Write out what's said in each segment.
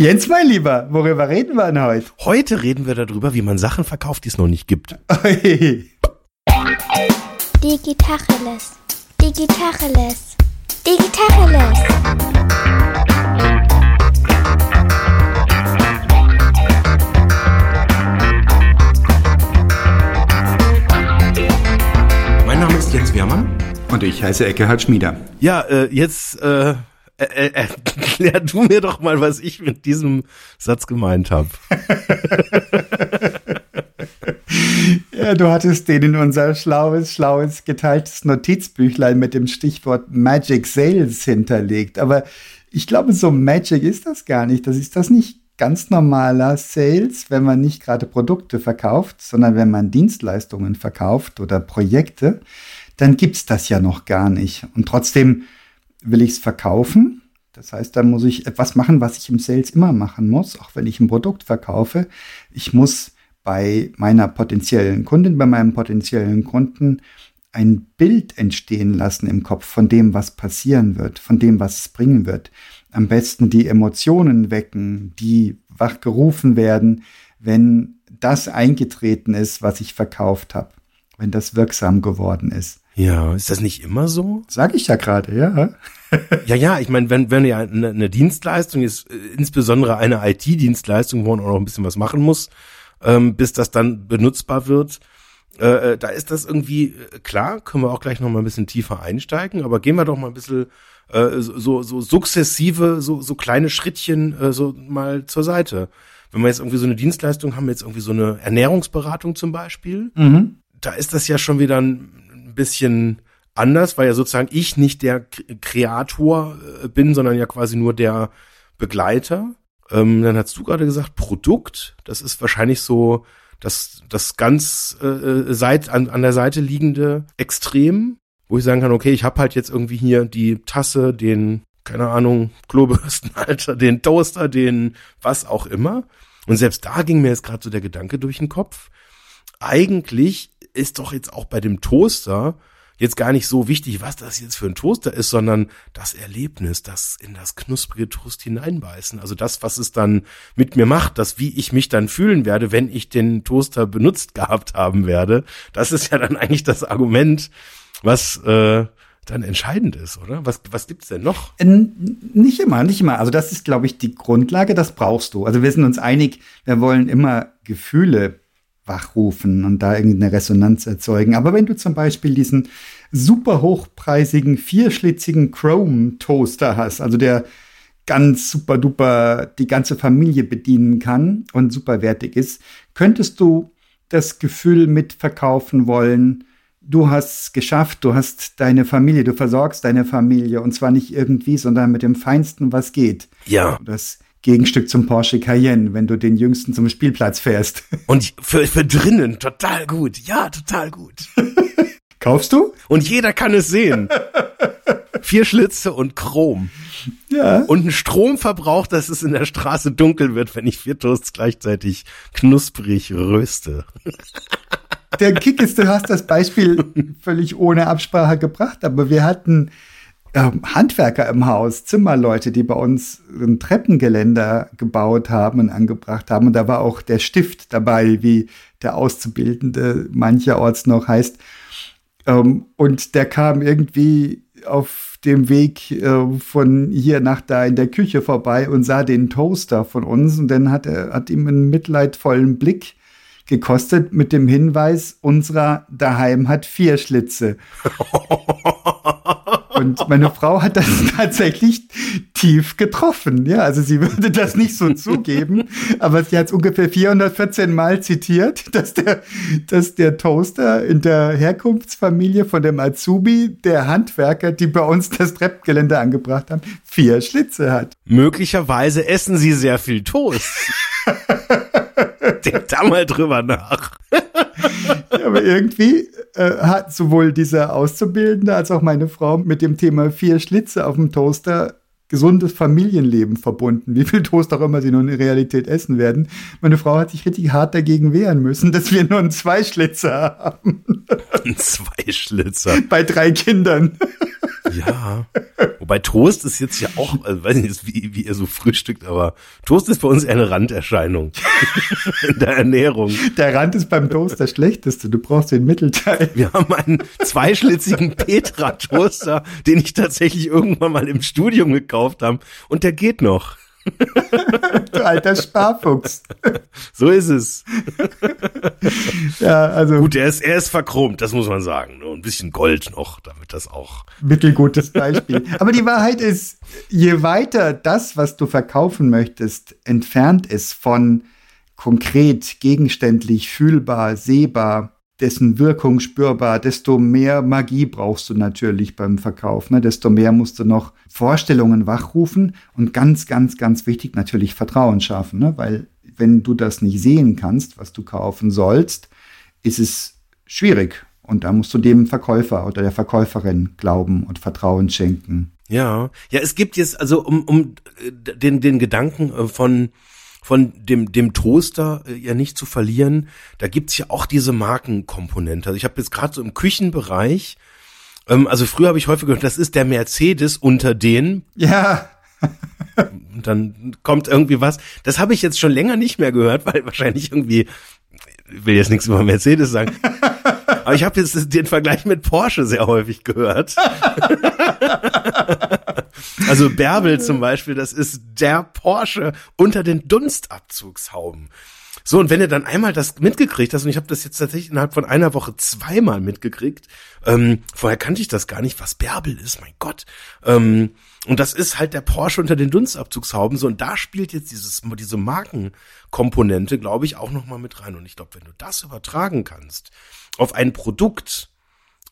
Jens, mein Lieber, worüber reden wir denn heute? Heute reden wir darüber, wie man Sachen verkauft, die es noch nicht gibt. Digitacheles. Digitacheles. Digitacheles. Mein Name ist Jens Wehrmann. Und ich heiße Eckehard Schmieder. Ja, äh, jetzt äh, äh, äh, erklär du mir doch mal, was ich mit diesem Satz gemeint habe. ja, du hattest den in unser schlaues, schlaues, geteiltes Notizbüchlein mit dem Stichwort Magic Sales hinterlegt. Aber ich glaube, so Magic ist das gar nicht. Das ist das nicht ganz normaler Sales, wenn man nicht gerade Produkte verkauft, sondern wenn man Dienstleistungen verkauft oder Projekte, dann gibt's das ja noch gar nicht. Und trotzdem will ich es verkaufen. Das heißt, da muss ich etwas machen, was ich im Sales immer machen muss, auch wenn ich ein Produkt verkaufe. Ich muss bei meiner potenziellen Kundin, bei meinem potenziellen Kunden ein Bild entstehen lassen im Kopf von dem, was passieren wird, von dem, was es bringen wird. Am besten die Emotionen wecken, die wachgerufen werden, wenn das eingetreten ist, was ich verkauft habe, wenn das wirksam geworden ist. Ja, ist das nicht immer so? Sag ich ja gerade, ja. ja, ja, ich meine, wenn, wenn ja eine, eine Dienstleistung ist, äh, insbesondere eine IT-Dienstleistung, wo man auch noch ein bisschen was machen muss, ähm, bis das dann benutzbar wird, äh, äh, da ist das irgendwie äh, klar, können wir auch gleich noch mal ein bisschen tiefer einsteigen, aber gehen wir doch mal ein bisschen äh, so, so sukzessive, so, so kleine Schrittchen äh, so mal zur Seite. Wenn wir jetzt irgendwie so eine Dienstleistung haben, jetzt irgendwie so eine Ernährungsberatung zum Beispiel, mhm. da ist das ja schon wieder ein bisschen anders, weil ja sozusagen ich nicht der Kreator äh, bin, sondern ja quasi nur der Begleiter. Ähm, dann hast du gerade gesagt, Produkt, das ist wahrscheinlich so das, das ganz äh, äh, seit, an, an der Seite liegende Extrem, wo ich sagen kann, okay, ich habe halt jetzt irgendwie hier die Tasse, den, keine Ahnung, Klobürstenhalter, den Toaster, den was auch immer. Und selbst da ging mir jetzt gerade so der Gedanke durch den Kopf. Eigentlich ist doch jetzt auch bei dem Toaster jetzt gar nicht so wichtig, was das jetzt für ein Toaster ist, sondern das Erlebnis, das in das knusprige Toast hineinbeißen. Also das, was es dann mit mir macht, das, wie ich mich dann fühlen werde, wenn ich den Toaster benutzt gehabt haben werde. Das ist ja dann eigentlich das Argument, was äh, dann entscheidend ist, oder? Was, was gibt's denn noch? Nicht immer, nicht immer. Also das ist, glaube ich, die Grundlage, das brauchst du. Also wir sind uns einig, wir wollen immer Gefühle wachrufen und da irgendeine Resonanz erzeugen. Aber wenn du zum Beispiel diesen super hochpreisigen, vierschlitzigen Chrome-Toaster hast, also der ganz super duper die ganze Familie bedienen kann und super wertig ist, könntest du das Gefühl mitverkaufen wollen, du hast es geschafft, du hast deine Familie, du versorgst deine Familie und zwar nicht irgendwie, sondern mit dem Feinsten, was geht. Ja. Das Gegenstück zum Porsche Cayenne, wenn du den jüngsten zum Spielplatz fährst. Und für, für drinnen total gut. Ja, total gut. Kaufst du? Und jeder kann es sehen. Vier Schlitze und Chrom. Ja. Und ein Stromverbrauch, dass es in der Straße dunkel wird, wenn ich vier Toasts gleichzeitig knusprig röste. Der Kick ist, du hast das Beispiel völlig ohne Absprache gebracht, aber wir hatten Handwerker im Haus, Zimmerleute, die bei uns ein Treppengeländer gebaut haben und angebracht haben. Und da war auch der Stift dabei, wie der Auszubildende mancherorts noch heißt. Ähm, und der kam irgendwie auf dem Weg äh, von hier nach da in der Küche vorbei und sah den Toaster von uns und dann hat er hat ihm einen mitleidvollen Blick gekostet mit dem Hinweis, unserer daheim hat vier Schlitze. Und meine Frau hat das tatsächlich tief getroffen. Ja, also sie würde das nicht so zugeben, aber sie hat es ungefähr 414 Mal zitiert, dass der, dass der Toaster in der Herkunftsfamilie von dem Azubi, der Handwerker, die bei uns das Treppgelände angebracht haben, vier Schlitze hat. Möglicherweise essen sie sehr viel Toast. Denk da mal drüber nach. ja, aber irgendwie äh, hat sowohl dieser Auszubildende als auch meine Frau mit dem Thema vier Schlitze auf dem Toaster gesundes Familienleben verbunden. Wie viel Toast auch immer sie nun in Realität essen werden. Meine Frau hat sich richtig hart dagegen wehren müssen, dass wir nur einen Zweischlitzer haben. Ein Zweischlitzer. Bei drei Kindern. Ja. Wobei Toast ist jetzt ja auch, also weiß nicht, wie, wie ihr so frühstückt, aber Toast ist bei uns eher eine Randerscheinung in der Ernährung. Der Rand ist beim Toast der schlechteste. Du brauchst den Mittelteil. Wir haben einen zweischlitzigen Petra-Toaster, den ich tatsächlich irgendwann mal im Studium gekauft habe und der geht noch. Du alter Sparfuchs. So ist es. ja, also. Gut, er ist, er ist verchromt, das muss man sagen. Nur ein bisschen Gold noch, damit das auch. Mittelgutes Beispiel. Aber die Wahrheit ist, je weiter das, was du verkaufen möchtest, entfernt ist von konkret, gegenständlich, fühlbar, sehbar, dessen Wirkung spürbar, desto mehr Magie brauchst du natürlich beim Verkauf. Ne? Desto mehr musst du noch Vorstellungen wachrufen und ganz, ganz, ganz wichtig natürlich Vertrauen schaffen. Ne? Weil wenn du das nicht sehen kannst, was du kaufen sollst, ist es schwierig. Und da musst du dem Verkäufer oder der Verkäuferin glauben und Vertrauen schenken. Ja, ja, es gibt jetzt also um, um den, den Gedanken äh, von von dem, dem Toaster äh, ja nicht zu verlieren. Da gibt's ja auch diese Markenkomponente. Also ich habe jetzt gerade so im Küchenbereich, ähm, also früher habe ich häufig gehört, das ist der Mercedes unter den. Ja. Und dann kommt irgendwie was. Das habe ich jetzt schon länger nicht mehr gehört, weil wahrscheinlich irgendwie, ich will jetzt nichts über Mercedes sagen. Aber ich habe jetzt den Vergleich mit Porsche sehr häufig gehört. also Bärbel zum Beispiel, das ist der Porsche unter den Dunstabzugshauben. So, und wenn ihr dann einmal das mitgekriegt hast, und ich habe das jetzt tatsächlich innerhalb von einer Woche zweimal mitgekriegt, ähm, vorher kannte ich das gar nicht, was Bärbel ist, mein Gott. Ähm, und das ist halt der Porsche unter den Dunstabzugshauben. So, und da spielt jetzt dieses, diese Markenkomponente, glaube ich, auch nochmal mit rein. Und ich glaube, wenn du das übertragen kannst auf ein Produkt,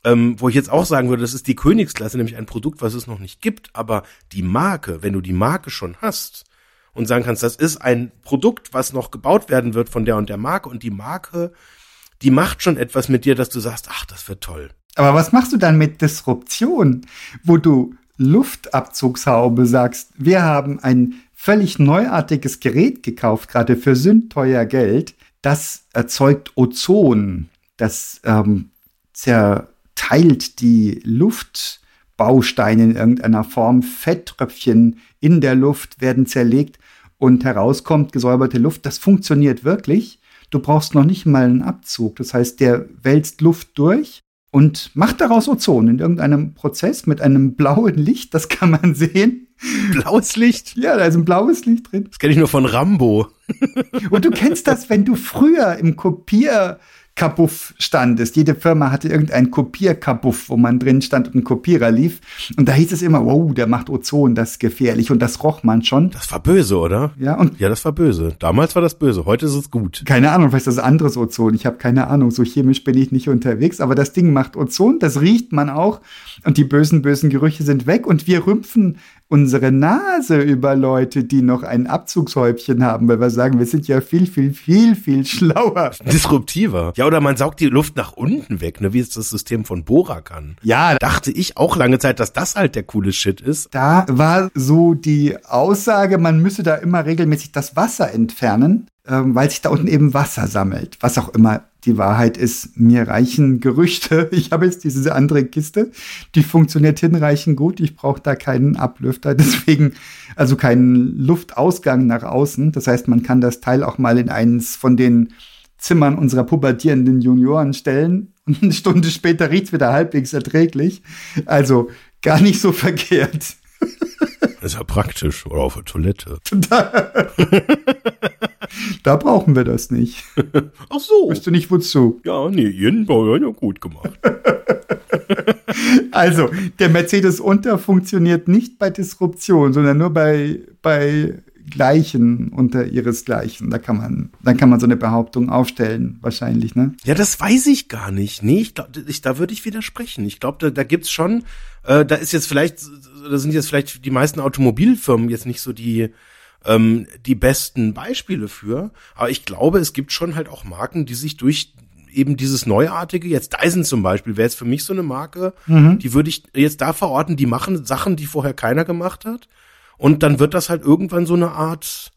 ähm, wo ich jetzt auch sagen würde, das ist die Königsklasse, nämlich ein Produkt, was es noch nicht gibt, aber die Marke, wenn du die Marke schon hast und sagen kannst, das ist ein Produkt, was noch gebaut werden wird von der und der Marke und die Marke, die macht schon etwas mit dir, dass du sagst, ach, das wird toll. Aber was machst du dann mit Disruption, wo du Luftabzugshaube sagst, wir haben ein völlig neuartiges Gerät gekauft, gerade für sündteuer Geld, das erzeugt Ozon, das ähm, zerteilt die Luftbausteine in irgendeiner Form, Fetttröpfchen in der Luft werden zerlegt und herauskommt gesäuberte Luft. Das funktioniert wirklich. Du brauchst noch nicht mal einen Abzug. Das heißt, der wälzt Luft durch und macht daraus Ozon in irgendeinem Prozess mit einem blauen Licht. Das kann man sehen. Blaues Licht? Ja, da ist ein blaues Licht drin. Das kenne ich nur von Rambo. und du kennst das, wenn du früher im Kopier Kabuff standest. Jede Firma hatte irgendein Kopierkabuff, wo man drin stand und ein Kopierer lief. Und da hieß es immer, wow, der macht Ozon, das ist gefährlich. Und das roch man schon. Das war böse, oder? Ja, und. Ja, das war böse. Damals war das böse. Heute ist es gut. Keine Ahnung, vielleicht ist das anderes Ozon. Ich habe keine Ahnung. So chemisch bin ich nicht unterwegs. Aber das Ding macht Ozon. Das riecht man auch. Und die bösen, bösen Gerüche sind weg. Und wir rümpfen unsere Nase über Leute, die noch ein Abzugshäubchen haben, weil wir sagen, wir sind ja viel, viel, viel, viel schlauer. Disruptiver. Ja, oder man saugt die Luft nach unten weg, ne, wie es das System von Bora kann. Ja. Dachte ich auch lange Zeit, dass das halt der coole Shit ist. Da war so die Aussage, man müsse da immer regelmäßig das Wasser entfernen, ähm, weil sich da unten eben Wasser sammelt. Was auch immer die Wahrheit ist, mir reichen Gerüchte. Ich habe jetzt diese andere Kiste, die funktioniert hinreichend gut. Ich brauche da keinen Ablüfter, deswegen also keinen Luftausgang nach außen. Das heißt, man kann das Teil auch mal in eins von den Zimmern unserer pubertierenden Junioren stellen und eine Stunde später riecht's wieder halbwegs erträglich. Also gar nicht so verkehrt. Das ist ja praktisch. Oder auf der Toilette. Da, brauchen wir das nicht. Ach so. Weißt du nicht wozu? Ja, nee, Bauer ja gut gemacht. Also, der Mercedes Unter funktioniert nicht bei Disruption, sondern nur bei, bei Gleichen unter ihresgleichen. Da kann man, dann kann man so eine Behauptung aufstellen, wahrscheinlich, ne? Ja, das weiß ich gar nicht. Nee, ich glaube, ich, da würde ich widersprechen. Ich glaube, da, da gibt's schon, äh, da ist jetzt vielleicht, da sind jetzt vielleicht die meisten Automobilfirmen jetzt nicht so die, ähm, die besten Beispiele für. Aber ich glaube, es gibt schon halt auch Marken, die sich durch eben dieses Neuartige, jetzt Dyson zum Beispiel, wäre jetzt für mich so eine Marke, mhm. die würde ich jetzt da verorten, die machen Sachen, die vorher keiner gemacht hat. Und dann wird das halt irgendwann so eine Art,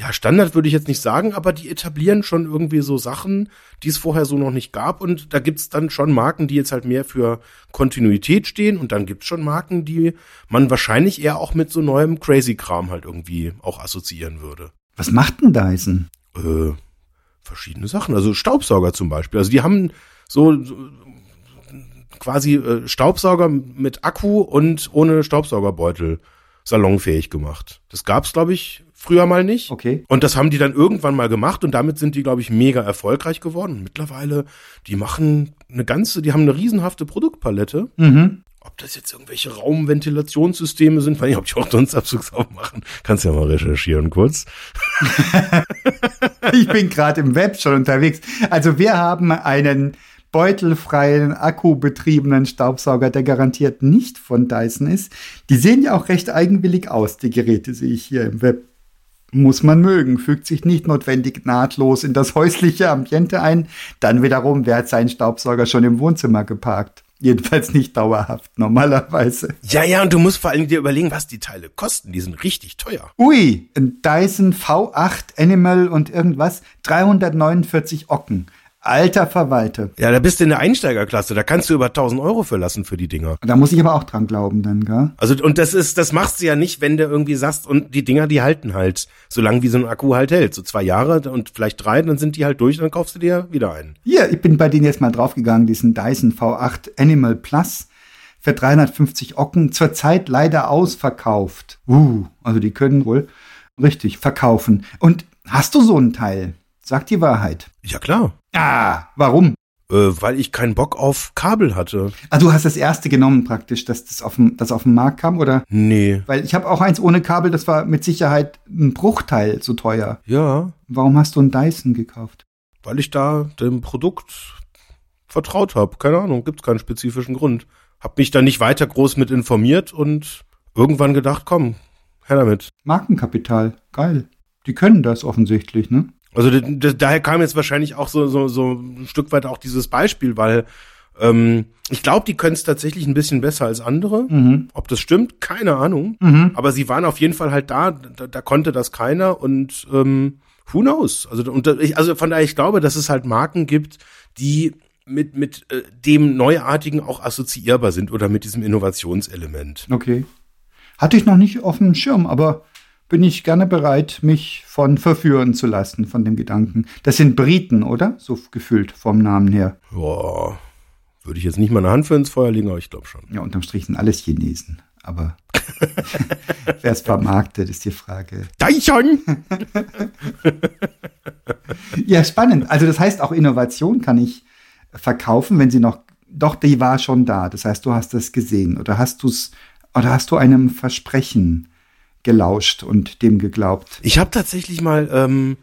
ja, Standard würde ich jetzt nicht sagen, aber die etablieren schon irgendwie so Sachen, die es vorher so noch nicht gab. Und da gibt's dann schon Marken, die jetzt halt mehr für Kontinuität stehen. Und dann gibt's schon Marken, die man wahrscheinlich eher auch mit so neuem Crazy-Kram halt irgendwie auch assoziieren würde. Was macht denn Dyson? Äh, verschiedene Sachen. Also Staubsauger zum Beispiel. Also die haben so, so quasi äh, Staubsauger mit Akku und ohne Staubsaugerbeutel salonfähig gemacht. Das gab's, glaube ich, früher mal nicht. Okay. Und das haben die dann irgendwann mal gemacht und damit sind die, glaube ich, mega erfolgreich geworden. Und mittlerweile, die machen eine ganze, die haben eine riesenhafte Produktpalette. Mhm. Ob das jetzt irgendwelche Raumventilationssysteme sind, weiß ich, ob die auch Dunstabzugsraum machen. Kannst ja mal recherchieren kurz. Ich bin gerade im Web schon unterwegs. Also wir haben einen beutelfreien, akkubetriebenen Staubsauger, der garantiert nicht von Dyson ist. Die sehen ja auch recht eigenwillig aus, die Geräte sehe ich hier im Web. Muss man mögen, fügt sich nicht notwendig nahtlos in das häusliche Ambiente ein. Dann wiederum, wer hat seinen Staubsauger schon im Wohnzimmer geparkt? Jedenfalls nicht dauerhaft, normalerweise. Ja, ja, und du musst vor allem dir überlegen, was die Teile kosten. Die sind richtig teuer. Ui, ein Dyson V8 Animal und irgendwas, 349 Ocken. Alter Verwalter. Ja, da bist du in der Einsteigerklasse. Da kannst du über 1000 Euro verlassen für die Dinger. Da muss ich aber auch dran glauben dann, gell? Also, und das ist, das machst du ja nicht, wenn du irgendwie sagst, und die Dinger, die halten halt, so lange wie so ein Akku halt hält. So zwei Jahre und vielleicht drei, dann sind die halt durch, dann kaufst du dir wieder einen. Hier, ich bin bei denen jetzt mal draufgegangen, diesen Dyson V8 Animal Plus für 350 Ocken, zurzeit leider ausverkauft. Uh, also die können wohl richtig verkaufen. Und hast du so ein Teil? Sag die Wahrheit. Ja, klar. Ah, warum? Äh, weil ich keinen Bock auf Kabel hatte. Ah, du hast das erste genommen praktisch, dass das auf dem, das auf den Markt kam, oder? Nee. Weil ich habe auch eins ohne Kabel, das war mit Sicherheit ein Bruchteil so teuer. Ja, Warum hast du einen Dyson gekauft? weil ich da dem Produkt vertraut habe. Keine Ahnung, gibt's keinen spezifischen Grund. Hab mich da nicht weiter groß mit informiert und irgendwann gedacht, komm, her damit. Markenkapital, geil. Die können das offensichtlich, ne? Also daher kam jetzt wahrscheinlich auch so, so, so ein Stück weit auch dieses Beispiel, weil ähm, ich glaube, die können es tatsächlich ein bisschen besser als andere. Mhm. Ob das stimmt, keine Ahnung. Mhm. Aber sie waren auf jeden Fall halt da, da, da konnte das keiner und ähm, who knows? Also, und, also von daher, ich glaube, dass es halt Marken gibt, die mit, mit äh, dem Neuartigen auch assoziierbar sind oder mit diesem Innovationselement. Okay. Hatte ich noch nicht auf dem Schirm, aber bin ich gerne bereit, mich von verführen zu lassen, von dem Gedanken. Das sind Briten, oder? So gefühlt vom Namen her. Boah, würde ich jetzt nicht meine Hand für ins Feuer legen, aber ich glaube schon. Ja, unterm Strich sind alles Chinesen. Aber wer es vermarktet, ist die Frage. Daichon! Ja, spannend. Also das heißt, auch Innovation kann ich verkaufen, wenn sie noch, doch, die war schon da. Das heißt, du hast das gesehen oder hast du es, oder hast du einem Versprechen gelauscht und dem geglaubt? Ich habe tatsächlich mal ähm,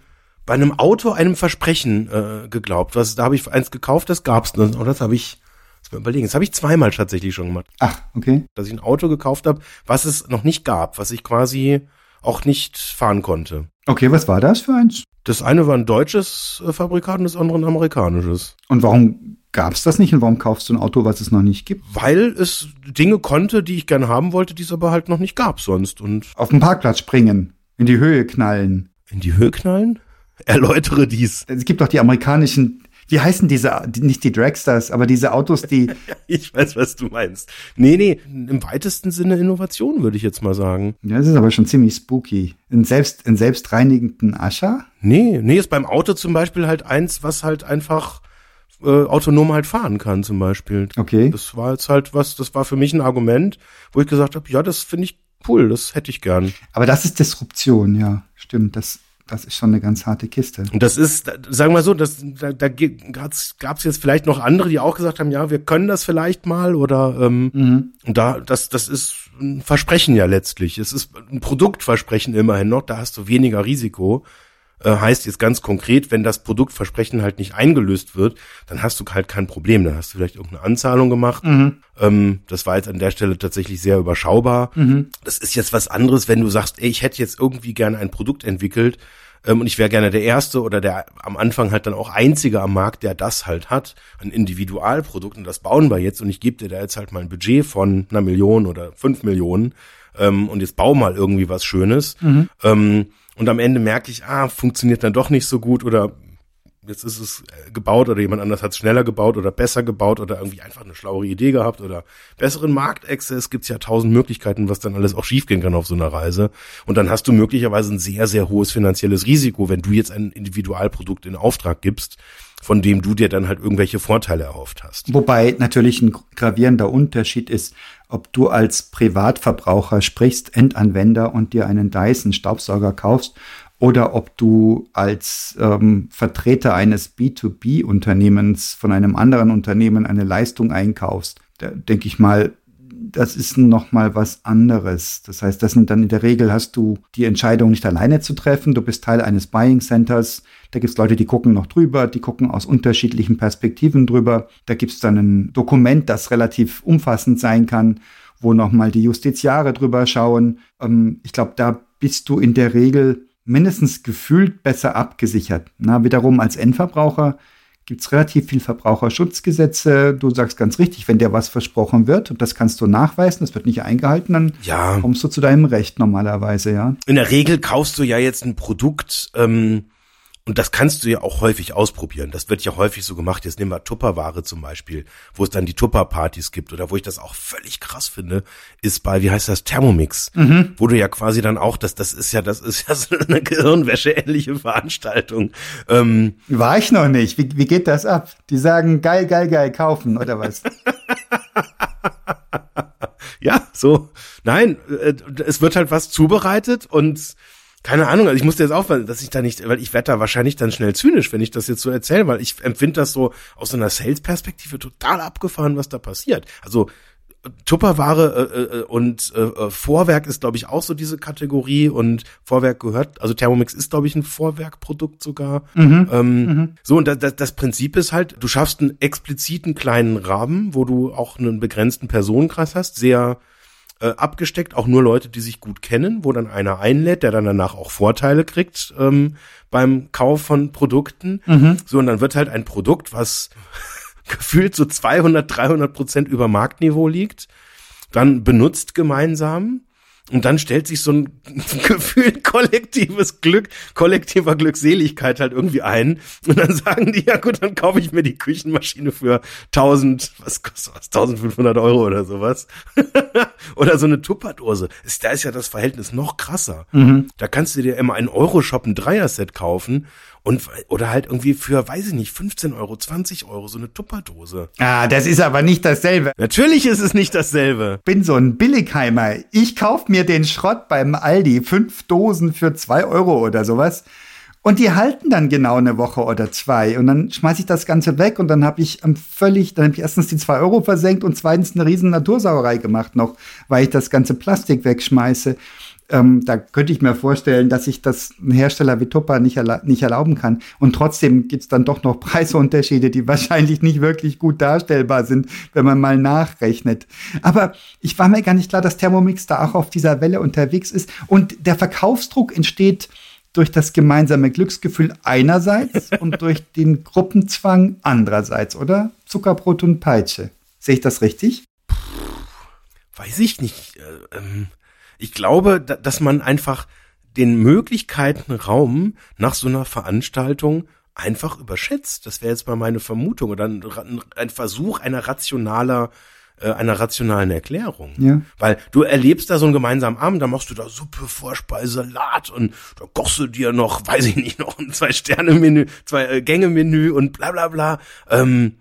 bei einem Auto einem Versprechen äh, geglaubt. Was, da habe ich eins gekauft, das gab's. Und das habe ich, das überlegen, das habe ich zweimal tatsächlich schon gemacht. Ach, okay. Dass ich ein Auto gekauft habe, was es noch nicht gab, was ich quasi auch nicht fahren konnte. Okay, was war das für eins? Das eine war ein deutsches äh, Fabrikat und das andere ein amerikanisches. Und warum gab es das nicht und warum kaufst du ein Auto, was es noch nicht gibt? Weil es Dinge konnte, die ich gerne haben wollte, die es aber halt noch nicht gab sonst. Und Auf den Parkplatz springen, in die Höhe knallen. in die Höhe knallen? Erläutere dies. Es gibt doch die amerikanischen, wie heißen diese, die, nicht die Dragsters, aber diese Autos, die, Ich weiß, was du meinst. Nee, nee, im weitesten Sinne Innovation, würde ich jetzt mal sagen. ja, das ist aber schon ziemlich spooky. Ein selbst, ein selbstreinigenden Ascher? Nee, nee, ist beim Auto zum Beispiel halt eins, was halt einfach äh, autonom halt fahren kann, zum Beispiel. Okay. Das war jetzt halt was, das war für mich ein Argument, wo ich gesagt habe, ja, das finde ich cool, das hätte ich gern. Aber das ist Disruption, ja, stimmt. Das, das ist schon eine ganz harte Kiste. Und das ist, sagen wir so, das, da, da gab es jetzt vielleicht noch andere, die auch gesagt haben, ja, wir können das vielleicht mal oder ähm, Mhm. da, das, das ist ein Versprechen ja letztlich. Es ist ein Produktversprechen immerhin noch, da hast du weniger Risiko. Äh, heißt jetzt ganz konkret, wenn das Produktversprechen halt nicht eingelöst wird, dann hast du halt kein Problem. Dann hast du vielleicht irgendeine Anzahlung gemacht. Mhm. Ähm, das war jetzt an der Stelle tatsächlich sehr überschaubar. Mhm. Das ist jetzt was anderes, wenn du sagst, ey, ich hätte jetzt irgendwie gerne ein Produkt entwickelt ähm, und ich wäre gerne der Erste oder der am Anfang halt dann auch Einzige am Markt, der das halt hat, ein Individualprodukt und das bauen wir jetzt und ich gebe dir da jetzt halt mal ein Budget von einer Million oder fünf Millionen ähm, und jetzt bau mal irgendwie was Schönes. Ähm, Und am Ende merke ich, ah, funktioniert dann doch nicht so gut oder jetzt ist es gebaut oder jemand anders hat es schneller gebaut oder besser gebaut oder irgendwie einfach eine schlauere Idee gehabt oder besseren Marktaccess. Gibt's ja tausend Möglichkeiten, was dann alles auch schiefgehen kann auf so einer Reise. Und dann hast du möglicherweise ein sehr, sehr hohes finanzielles Risiko, wenn du jetzt ein Individualprodukt in Auftrag gibst, von dem du dir dann halt irgendwelche Vorteile erhofft hast. Wobei natürlich ein gravierender Unterschied ist, ob du als Privatverbraucher sprichst, Endanwender und dir einen Dyson Staubsauger kaufst oder ob du als ähm, Vertreter eines B2B-Unternehmens von einem anderen Unternehmen eine Leistung einkaufst, da denke ich mal, das ist noch mal was anderes. Das heißt, das sind dann in der Regel hast du die Entscheidung nicht alleine zu treffen. Du bist Teil eines Buying Centers. Da gibt's Leute, die gucken noch drüber, die gucken aus unterschiedlichen Perspektiven drüber. Da gibt's dann ein Dokument, das relativ umfassend sein kann, wo noch mal die Justiziare drüber schauen. Ähm, ich glaube, da bist du in der Regel mindestens gefühlt besser abgesichert. Na, wiederum als Endverbraucher gibt's relativ viel Verbraucherschutzgesetze. Du sagst ganz richtig, wenn dir was versprochen wird und das kannst du nachweisen, das wird nicht eingehalten, dann Ja. kommst du zu deinem Recht normalerweise, ja. In der Regel kaufst du ja jetzt ein Produkt, ähm, und das kannst du ja auch häufig ausprobieren. Das wird ja häufig so gemacht. Jetzt nehmen wir Tupperware zum Beispiel, wo es dann die Tupper-Partys gibt oder wo ich das auch völlig krass finde, ist bei, wie heißt das, Thermomix, wo du ja quasi dann auch, das, das ist ja, das ist ja so eine Gehirnwäsche-ähnliche Veranstaltung. Ähm, War ich noch nicht. Wie, wie geht das ab? Die sagen geil, geil, geil kaufen oder was? ja, so. Nein, äh, es wird halt was zubereitet und keine Ahnung, also ich musste jetzt aufpassen, dass ich da nicht, weil ich werde da wahrscheinlich dann schnell zynisch, wenn ich das jetzt so erzähle, weil ich empfinde das so aus so einer Sales-Perspektive total abgefahren, was da passiert. Also Tupperware äh, äh, und äh, äh, Vorwerk ist, glaube ich, auch so diese Kategorie und Vorwerk gehört, also Thermomix ist, glaube ich, ein Vorwerkprodukt sogar. ähm, So, und das, das, das Prinzip ist halt, du schaffst einen expliziten kleinen Rahmen, wo du auch einen begrenzten Personenkreis hast, sehr äh, abgesteckt, auch nur Leute, die sich gut kennen, wo dann einer einlädt, der dann danach auch Vorteile kriegt ähm, beim Kauf von Produkten. So, und dann wird halt ein Produkt, was gefühlt so 200, 300 Prozent über Marktniveau liegt, dann benutzt gemeinsam und dann stellt sich so ein gefühlt kollektives Glück, kollektiver Glückseligkeit halt irgendwie ein. Und dann sagen die, ja gut, dann kaufe ich mir die Küchenmaschine für 1000, was kostet was, 1500 Euro oder sowas. oder so eine Tupperdose. Da ist ja das Verhältnis noch krasser. Da kannst du dir immer einen Euro-Shop ein Dreier-Set kaufen und, oder halt irgendwie für, weiß ich nicht, 15 Euro, 20 Euro so eine Tupperdose. ah, das ist aber nicht dasselbe. Natürlich ist es nicht dasselbe. bin so ein Billigheimer. Ich kauf mir den Schrott beim Aldi, fünf Dosen für zwei Euro oder sowas. Und die halten dann genau eine Woche oder zwei. Und dann schmeiß ich das Ganze weg und dann habe ich am völlig, dann habe ich erstens die zwei Euro versenkt und zweitens eine riesen Natursauerei gemacht noch, weil ich das ganze Plastik wegschmeiße. Ähm, da könnte ich mir vorstellen, dass sich das ein Hersteller wie Tupper nicht, erla nicht erlauben kann. Und trotzdem gibt's dann doch noch Preisunterschiede, die wahrscheinlich nicht wirklich gut darstellbar sind, wenn man mal nachrechnet. Aber ich war mir gar nicht klar, dass Thermomix da auch auf dieser Welle unterwegs ist. Und der Verkaufsdruck entsteht durch das gemeinsame Glücksgefühl einerseits und durch den Gruppenzwang andererseits, oder? Zuckerbrot und Peitsche. Sehe ich das richtig? weiß ich nicht. Äh, ähm, ich glaube, da, dass man einfach den Möglichkeiten Raum nach so einer Veranstaltung einfach überschätzt. Das wäre jetzt mal meine Vermutung oder ein, ein Versuch einer rationaler äh, einer rationalen Erklärung. Ja. Weil du erlebst da so einen gemeinsamen Abend, da machst du da Suppe, Vorspeise, Salat und da kochst du dir noch, weiß ich nicht, noch ein Zwei-Sterne-Menü, Zwei-Gänge-Menü und bla bla bla. Ähm,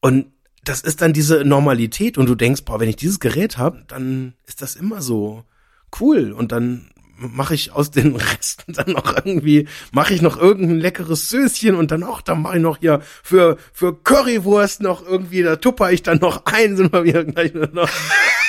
und das ist dann diese Normalität und du denkst, boah, wenn ich dieses Gerät habe, dann ist das immer so cool und dann mache ich aus den Resten dann noch irgendwie, mache ich noch irgendein leckeres Söschen und dann auch, dann mache ich noch hier für, für Currywurst noch irgendwie, da tupper ich dann noch ein, sind wir wieder gleich noch.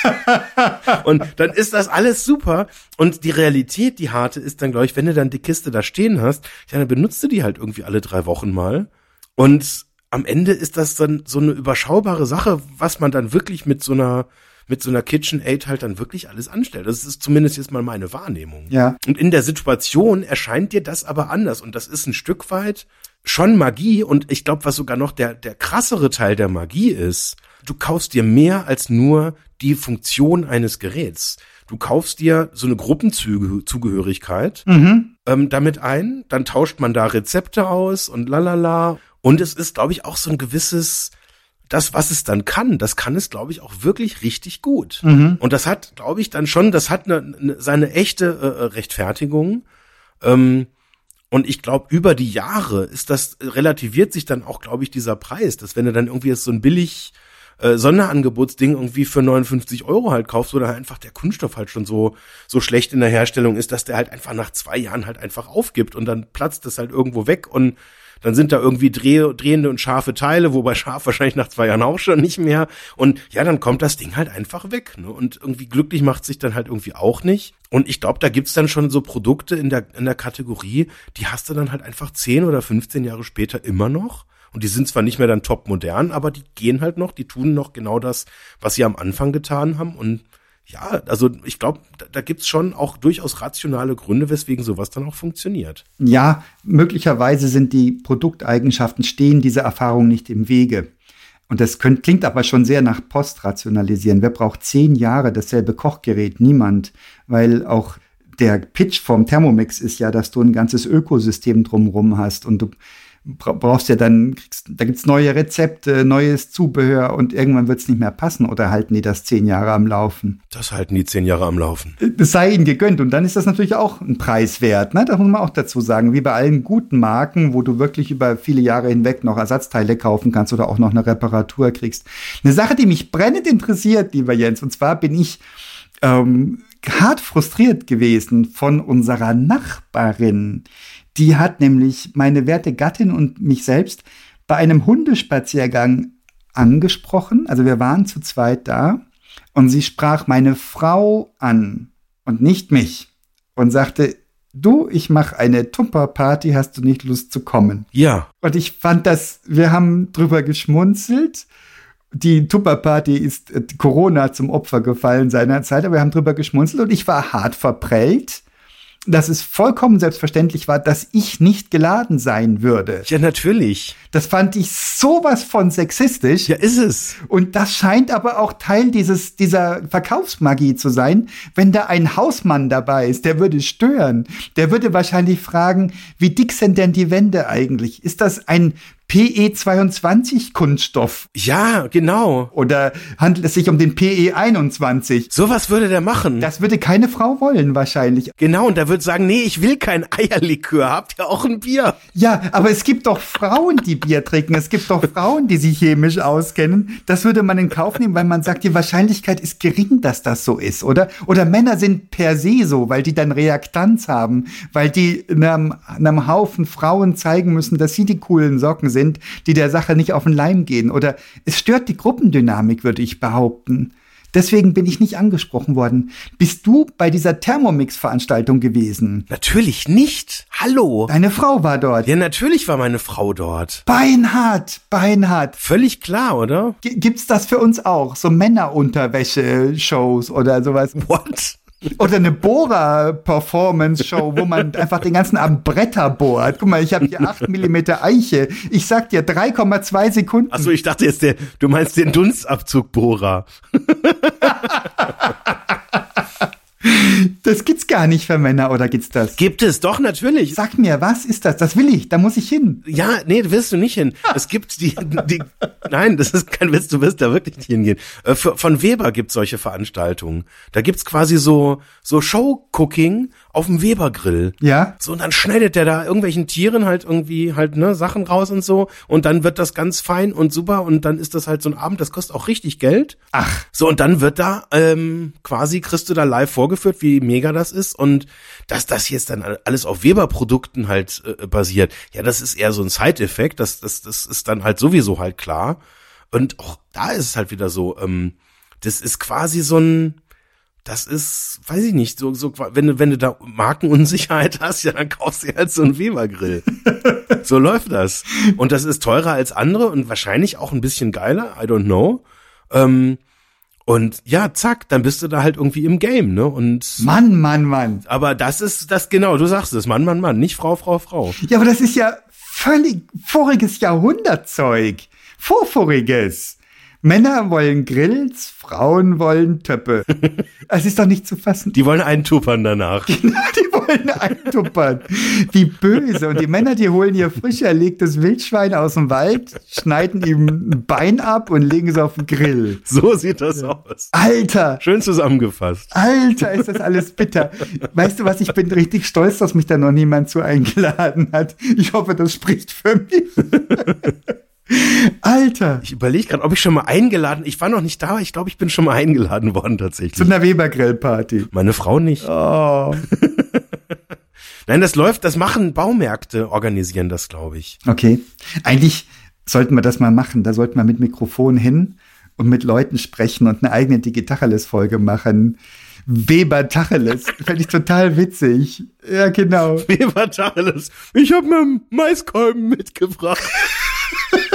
und dann ist das alles super und die Realität, die harte, ist dann, glaube ich, wenn du dann die Kiste da stehen hast, ja, dann benutzt du die halt irgendwie alle drei Wochen mal und am Ende ist das dann so eine überschaubare Sache, was man dann wirklich mit so einer mit so einer KitchenAid halt dann wirklich alles anstellt. Das ist zumindest jetzt mal meine Wahrnehmung. Ja. Und in der Situation erscheint dir das aber anders und das ist ein Stück weit schon Magie und ich glaube, was sogar noch der der krassere Teil der Magie ist, du kaufst dir mehr als nur die Funktion eines Geräts. du kaufst dir so eine Gruppenzugehörigkeit Mhm. ähm, damit ein, dann tauscht man da Rezepte aus und lalala. Und es ist, glaube ich, auch so ein gewisses, das, was es dann kann, das kann es, glaube ich, auch wirklich richtig gut. Und das hat, glaube ich, dann schon, das hat eine, eine, seine echte äh, Rechtfertigung. Ähm, und ich glaube, über die Jahre ist das, relativiert sich dann auch, glaube ich, dieser Preis, dass wenn du dann irgendwie jetzt so ein billig äh, Sonderangebotsding irgendwie für 59 Euro halt kaufst, halt einfach der Kunststoff halt schon so, so schlecht in der Herstellung ist, dass der halt einfach nach zwei Jahren halt einfach aufgibt und dann platzt das halt irgendwo weg und dann sind da irgendwie dreh, drehende und scharfe Teile, wobei scharf wahrscheinlich nach zwei Jahren auch schon nicht mehr. Und ja, dann kommt das Ding halt einfach weg. Ne? Und irgendwie glücklich macht sich dann halt irgendwie auch nicht. Und ich glaube, da gibt's dann schon so Produkte in der, in der Kategorie, die hast du dann halt einfach 10 oder 15 Jahre später immer noch. Und die sind zwar nicht mehr dann top modern, aber die gehen halt noch, die tun noch genau das, was sie am Anfang getan haben. Und ja, also ich glaube, da, da gibt's schon auch durchaus rationale Gründe, weswegen sowas dann auch funktioniert. Ja, möglicherweise sind die Produkteigenschaften, stehen diese Erfahrungen nicht im Wege. Und das könnt, klingt aber schon sehr nach Postrationalisieren. Wer braucht zehn Jahre dasselbe Kochgerät? Niemand. Weil auch der Pitch vom Thermomix ist ja, dass du ein ganzes Ökosystem drumherum hast und du brauchst ja dann, kriegst, da gibt's neue Rezepte, neues Zubehör und irgendwann wird's nicht mehr passen oder halten die das zehn Jahre am Laufen? Das halten die zehn Jahre am Laufen. das sei ihnen gegönnt. Und dann ist das natürlich auch ein Preis wert. Ne? Das muss man auch dazu sagen. Wie bei allen guten Marken, wo du wirklich über viele Jahre hinweg noch Ersatzteile kaufen kannst oder auch noch eine Reparatur kriegst. Eine Sache, die mich brennend interessiert, lieber Jens, und zwar bin ich ähm, hart frustriert gewesen von unserer Nachbarin. Die hat nämlich meine werte Gattin und mich selbst bei einem Hundespaziergang angesprochen. Also wir waren zu zweit da und sie sprach meine Frau an und nicht mich und sagte, du, ich mache eine Tupperparty, hast du nicht Lust zu kommen? Ja, Und ich fand das, wir haben drüber geschmunzelt. Die Tupperparty ist äh, Corona zum Opfer gefallen seinerzeit, aber wir haben drüber geschmunzelt und ich war hart verprellt, dass es vollkommen selbstverständlich war, dass ich nicht geladen sein würde. ja, natürlich. Das fand ich sowas von sexistisch. Ja, ist es. Und das scheint aber auch Teil dieses, dieser Verkaufsmagie zu sein. Wenn da ein Hausmann dabei ist, der würde stören. Der würde wahrscheinlich fragen, wie dick sind denn die Wände eigentlich? Ist das ein PE22 Kunststoff? Ja, genau. Oder handelt es sich um den PE21? Sowas würde der machen. Das würde keine Frau wollen, wahrscheinlich. genau, und der würde sagen, nee, ich will kein Eierlikör, habt ihr auch ein Bier? Ja, aber es gibt doch Frauen, die Bier trinken. Es gibt doch Frauen, die sich chemisch auskennen. Das würde man in Kauf nehmen, weil man sagt, die Wahrscheinlichkeit ist gering, dass das so ist, oder? Oder Männer sind per se so, weil die dann Reaktanz haben, weil die einem, einem Haufen Frauen zeigen müssen, dass sie die coolen Socken sind, die der Sache nicht auf den Leim gehen. Oder es stört die Gruppendynamik, würde ich behaupten. Deswegen bin ich nicht angesprochen worden. Bist du bei dieser Thermomix-Veranstaltung gewesen? Natürlich nicht. Hallo. Deine Frau war dort. Ja, natürlich war meine Frau dort. Beinhard, beinhard. Völlig klar, oder? G gibt's das für uns auch? So Männerunterwäsche-Shows oder sowas? What? Oder eine Bohrer-Performance-Show, wo man einfach den ganzen Abend Bretter bohrt. Guck mal, ich habe hier 8 Millimeter Eiche. Ich sag dir 3,2 Sekunden. Achso, ich dachte jetzt, der, du meinst den Dunstabzugbohrer. Das gibt's gar nicht für Männer, oder gibt's das? Gibt es, doch, natürlich. Sag mir, was ist das? Das will ich, da muss ich hin. Ja, nee, da wirst du nicht hin. Es gibt die, die nein, das ist kein Witz, du wirst da wirklich nicht hingehen. Äh, von Weber gibt's solche Veranstaltungen. Da gibt's quasi so, so Show-Cooking auf dem Weber-Grill. Ja? So, und dann schneidet der da irgendwelchen Tieren halt irgendwie halt, ne, Sachen raus und so. Und dann wird das ganz fein und super. Und dann ist das halt so ein Abend, das kostet auch richtig Geld. Ach, So, und dann wird da ähm, quasi, kriegst du da live vorgeführt, wie mega das ist. Und dass das jetzt dann alles auf Weber-Produkten halt äh, basiert, ja, das ist eher so ein Side-Effekt. Das, das, das ist dann halt sowieso halt klar. Und auch da ist es halt wieder so, ähm, das ist quasi so ein, das ist, weiß ich nicht, so, so, wenn du, wenn du da Markenunsicherheit hast, ja, dann kaufst du halt so einen Weber-Grill. so läuft das. Und das ist teurer als andere und wahrscheinlich auch ein bisschen geiler, I don't know. Ähm, und ja, zack, dann bist du da halt irgendwie im Game, ne? Und Mann, Mann, Mann. aber das ist das genau, du sagst es, Mann, Mann, Mann, nicht Frau, Frau, Frau. Ja, aber das ist ja völlig voriges Jahrhundertzeug. Vorvoriges. Männer wollen Grills, Frauen wollen Töpfe. Es ist doch nicht zu fassen. Die wollen eintuppern danach. die wollen eintuppern. Wie böse. Und die Männer, die holen ihr frisch erlegtes Wildschwein aus dem Wald, schneiden ihm ein Bein ab und legen es auf den Grill. So sieht das aus. Alter! Schön zusammengefasst. Alter, ist das alles bitter. Weißt du was, ich bin richtig stolz, dass mich da noch niemand zu eingeladen hat. Ich hoffe, das spricht für mich. Alter. Ich überlege gerade, ob ich schon mal eingeladen, ich war noch nicht da, ich glaube, ich bin schon mal eingeladen worden tatsächlich. Zu einer Weber-Grillparty. Meine Frau nicht. Oh. Nein, das läuft, das machen Baumärkte, organisieren das, glaube ich. Okay. Eigentlich sollten wir das mal machen. Da sollten wir mit Mikrofon hin und mit Leuten sprechen und eine eigene Digitacheles-Folge machen. Weber Tacheles. Fände ich total witzig. Ja, genau. Weber Tacheles. Ich habe mir Maiskolben mitgebracht.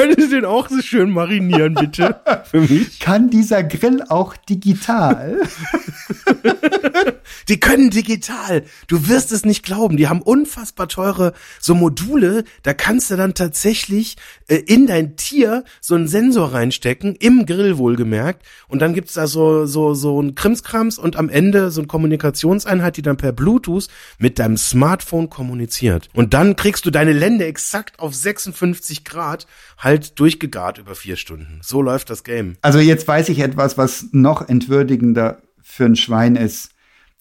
Können Sie den auch so schön marinieren, bitte? Für mich? Kann dieser Grill auch digital? die können digital. Du wirst es nicht glauben. Die haben unfassbar teure so Module. Da kannst du dann tatsächlich äh, in dein Tier so einen Sensor reinstecken, im Grill wohlgemerkt. Und dann gibt's da so, so, so ein Krimskrams und am Ende so eine Kommunikationseinheit, die dann per Bluetooth mit deinem Smartphone kommuniziert. Und dann kriegst du deine Lände exakt auf 56 Grad halt durchgegart über vier Stunden. So läuft das Game. Also jetzt weiß ich etwas, was noch entwürdigender für ein Schwein ist,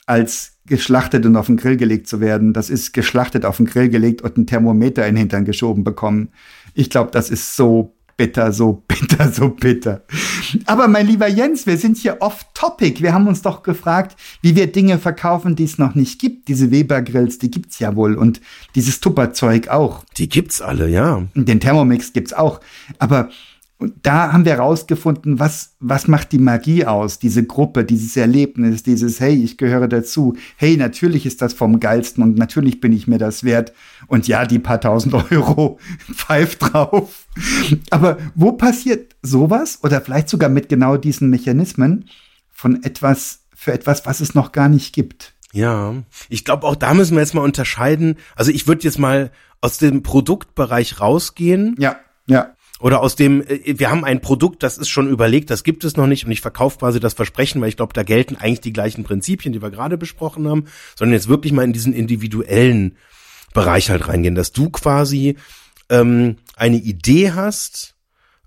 als geschlachtet und auf den Grill gelegt zu werden. Das ist geschlachtet auf den Grill gelegt und ein Thermometer in den Hintern geschoben bekommen. Ich glaube, das ist so bitter, so bitter, so bitter. Aber mein lieber Jens, wir sind hier off-topic. Wir haben uns doch gefragt, wie wir Dinge verkaufen, die es noch nicht gibt. Diese Weber-Grills, die gibt's ja wohl. Und dieses Tupperzeug auch. Die gibt's alle, ja. Den Thermomix gibt's auch. Aber und da haben wir rausgefunden, was, was macht die Magie aus, diese Gruppe, dieses Erlebnis, dieses, hey, ich gehöre dazu. Hey, natürlich ist das vom Geilsten und natürlich bin ich mir das wert. Und ja, die paar tausend Euro, pfeif drauf. Aber wo passiert sowas oder vielleicht sogar mit genau diesen Mechanismen von etwas, für etwas, was es noch gar nicht gibt? Ja, ich glaube, auch da müssen wir jetzt mal unterscheiden. Also ich würde jetzt mal aus dem Produktbereich rausgehen. Ja, ja. Oder aus dem, äh, wir haben ein Produkt, das ist schon überlegt, das gibt es noch nicht und ich verkaufe quasi das Versprechen, weil ich glaube, da gelten eigentlich die gleichen Prinzipien, die wir gerade besprochen haben, sondern jetzt wirklich mal in diesen individuellen Bereich halt reingehen, dass du quasi ähm, eine Idee hast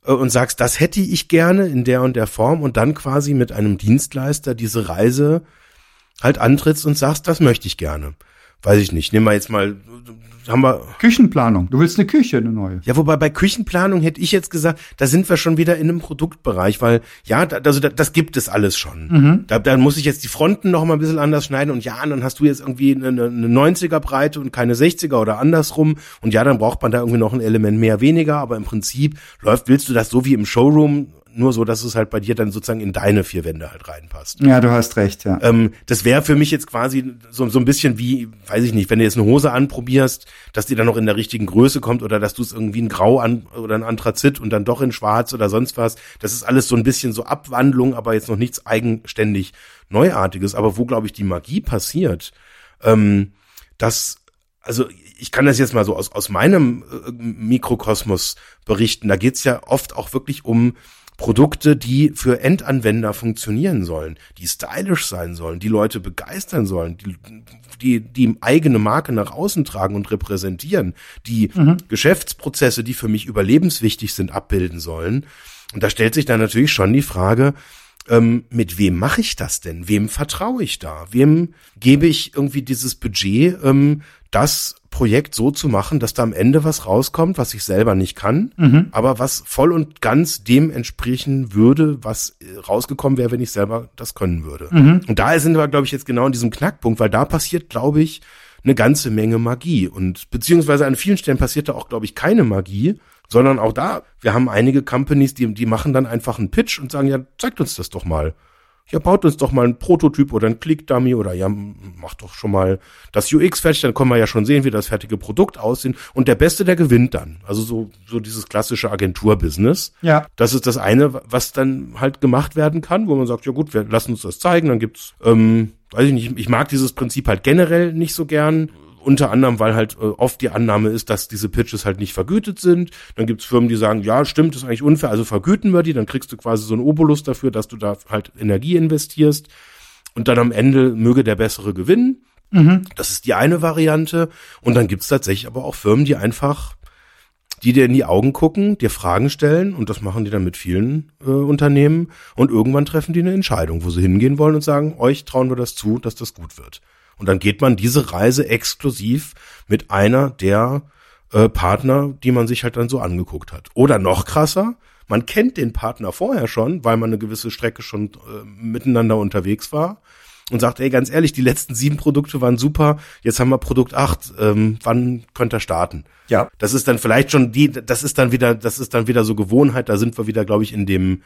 äh, und sagst, das hätte ich gerne in der und der Form und dann quasi mit einem Dienstleister diese Reise halt antrittst und sagst, das möchte ich gerne. Weiß ich nicht. Nehmen wir jetzt mal, haben wir. Küchenplanung. Du willst eine Küche, eine neue. Ja, wobei bei Küchenplanung hätte ich jetzt gesagt, da sind wir schon wieder in einem Produktbereich, weil ja, da, also da, das gibt es alles schon. Mhm. Da, da muss ich jetzt die Fronten noch mal ein bisschen anders schneiden und ja, dann hast du jetzt irgendwie eine, eine 90er Breite und keine 60er oder andersrum und ja, dann braucht man da irgendwie noch ein Element mehr, weniger, aber im Prinzip läuft, willst du das so wie im Showroom nur so, dass es halt bei dir dann sozusagen in deine vier Wände halt reinpasst. Ja, du hast recht, ja. Ähm, das wäre für mich jetzt quasi so, so ein bisschen wie, weiß ich nicht, wenn du jetzt eine Hose anprobierst, dass die dann noch in der richtigen Größe kommt oder dass du es irgendwie in Grau an oder ein Anthrazit und dann doch in Schwarz oder sonst was. Das ist alles so ein bisschen so Abwandlung, aber jetzt noch nichts eigenständig Neuartiges. Aber wo, glaube ich, die Magie passiert, ähm, dass also ich kann das jetzt mal so aus, aus meinem äh, Mikrokosmos berichten. Da geht's ja oft auch wirklich um Produkte, die für Endanwender funktionieren sollen, die stylisch sein sollen, die Leute begeistern sollen, die die, die eigene Marke nach außen tragen und repräsentieren, die mhm. Geschäftsprozesse, die für mich überlebenswichtig sind, abbilden sollen. Und da stellt sich dann natürlich schon die Frage, ähm, mit wem mache ich das denn? Wem vertraue ich da? Wem gebe ich irgendwie dieses Budget, ähm, das Projekt so zu machen, dass da am Ende was rauskommt, was ich selber nicht kann, mhm. aber was voll und ganz dem entsprechen würde, was äh, rausgekommen wäre, wenn ich selber das können würde. Mhm. Und da sind wir, glaube ich, jetzt genau in diesem Knackpunkt, weil da passiert, glaube ich, eine ganze Menge Magie. Und beziehungsweise an vielen Stellen passiert da auch, glaube ich, keine Magie, sondern auch da, wir haben einige Companies, die, die machen dann einfach einen Pitch und sagen, ja, zeigt uns das doch mal ja, baut uns doch mal ein Prototyp oder ein Click-Dummy oder ja, macht doch schon mal das UX fertig, dann können wir ja schon sehen, wie das fertige Produkt aussieht. Und der Beste, der gewinnt dann. Also so, so dieses klassische Agenturbusiness. Ja. Das ist das eine, was dann halt gemacht werden kann, wo man sagt, ja gut, wir lassen uns das zeigen, dann gibt's, ähm, weiß ich nicht, ich mag dieses Prinzip halt generell nicht so gern unter anderem, weil halt äh, oft die Annahme ist, dass diese Pitches halt nicht vergütet sind. Dann gibt's Firmen, die sagen, ja, stimmt, ist eigentlich unfair, also vergüten wir die, dann kriegst du quasi so einen Obolus dafür, dass du da halt Energie investierst und dann am Ende möge der bessere gewinnen. Mhm. Das ist die eine Variante. Und dann gibt's tatsächlich aber auch Firmen, die einfach, die dir in die Augen gucken, dir Fragen stellen und das machen die dann mit vielen äh, Unternehmen und irgendwann treffen die eine Entscheidung, wo sie hingehen wollen und sagen, euch trauen wir das zu, dass das gut wird. Und dann geht man diese Reise exklusiv mit einer der äh, Partner, die man sich halt dann so angeguckt hat. Oder noch krasser, man kennt den Partner vorher schon, weil man eine gewisse Strecke schon äh, miteinander unterwegs war und sagt, ey, ganz ehrlich, die letzten sieben Produkte waren super, jetzt haben wir Produkt acht, ähm, wann könnt ihr starten? Ja. Das ist dann vielleicht schon die, das ist dann wieder, das ist dann wieder so Gewohnheit, da sind wir wieder, glaube ich, in dem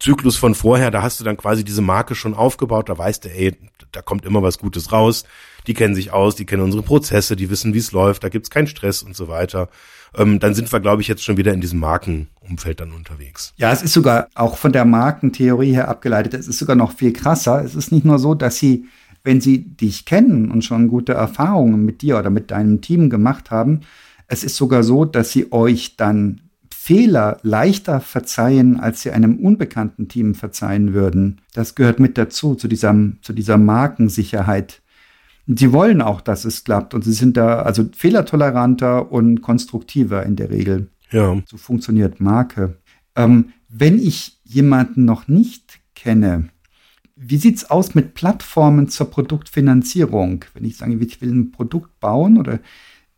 Zyklus von vorher, da hast du dann quasi diese Marke schon aufgebaut, da weißt du, ey, da kommt immer was Gutes raus, die kennen sich aus, die kennen unsere Prozesse, die wissen, wie es läuft, da gibt's keinen Stress und so weiter. Ähm, dann sind wir, glaube ich, jetzt schon wieder in diesem Markenumfeld dann unterwegs. Ja, es ist sogar auch von der Markentheorie her abgeleitet, es ist sogar noch viel krasser. Es ist nicht nur so, dass sie, wenn sie dich kennen und schon gute Erfahrungen mit dir oder mit deinem Team gemacht haben, es ist sogar so, dass sie euch dann Fehler leichter verzeihen, als sie einem unbekannten Team verzeihen würden. Das gehört mit dazu, zu dieser, zu dieser Markensicherheit. Sie wollen auch, dass es klappt und sie sind da also fehlertoleranter und konstruktiver in der Regel. Ja. So funktioniert Marke. Ähm, wenn ich jemanden noch nicht kenne, wie sieht's aus mit Plattformen zur Produktfinanzierung? Wenn ich sage, ich will ein Produkt bauen oder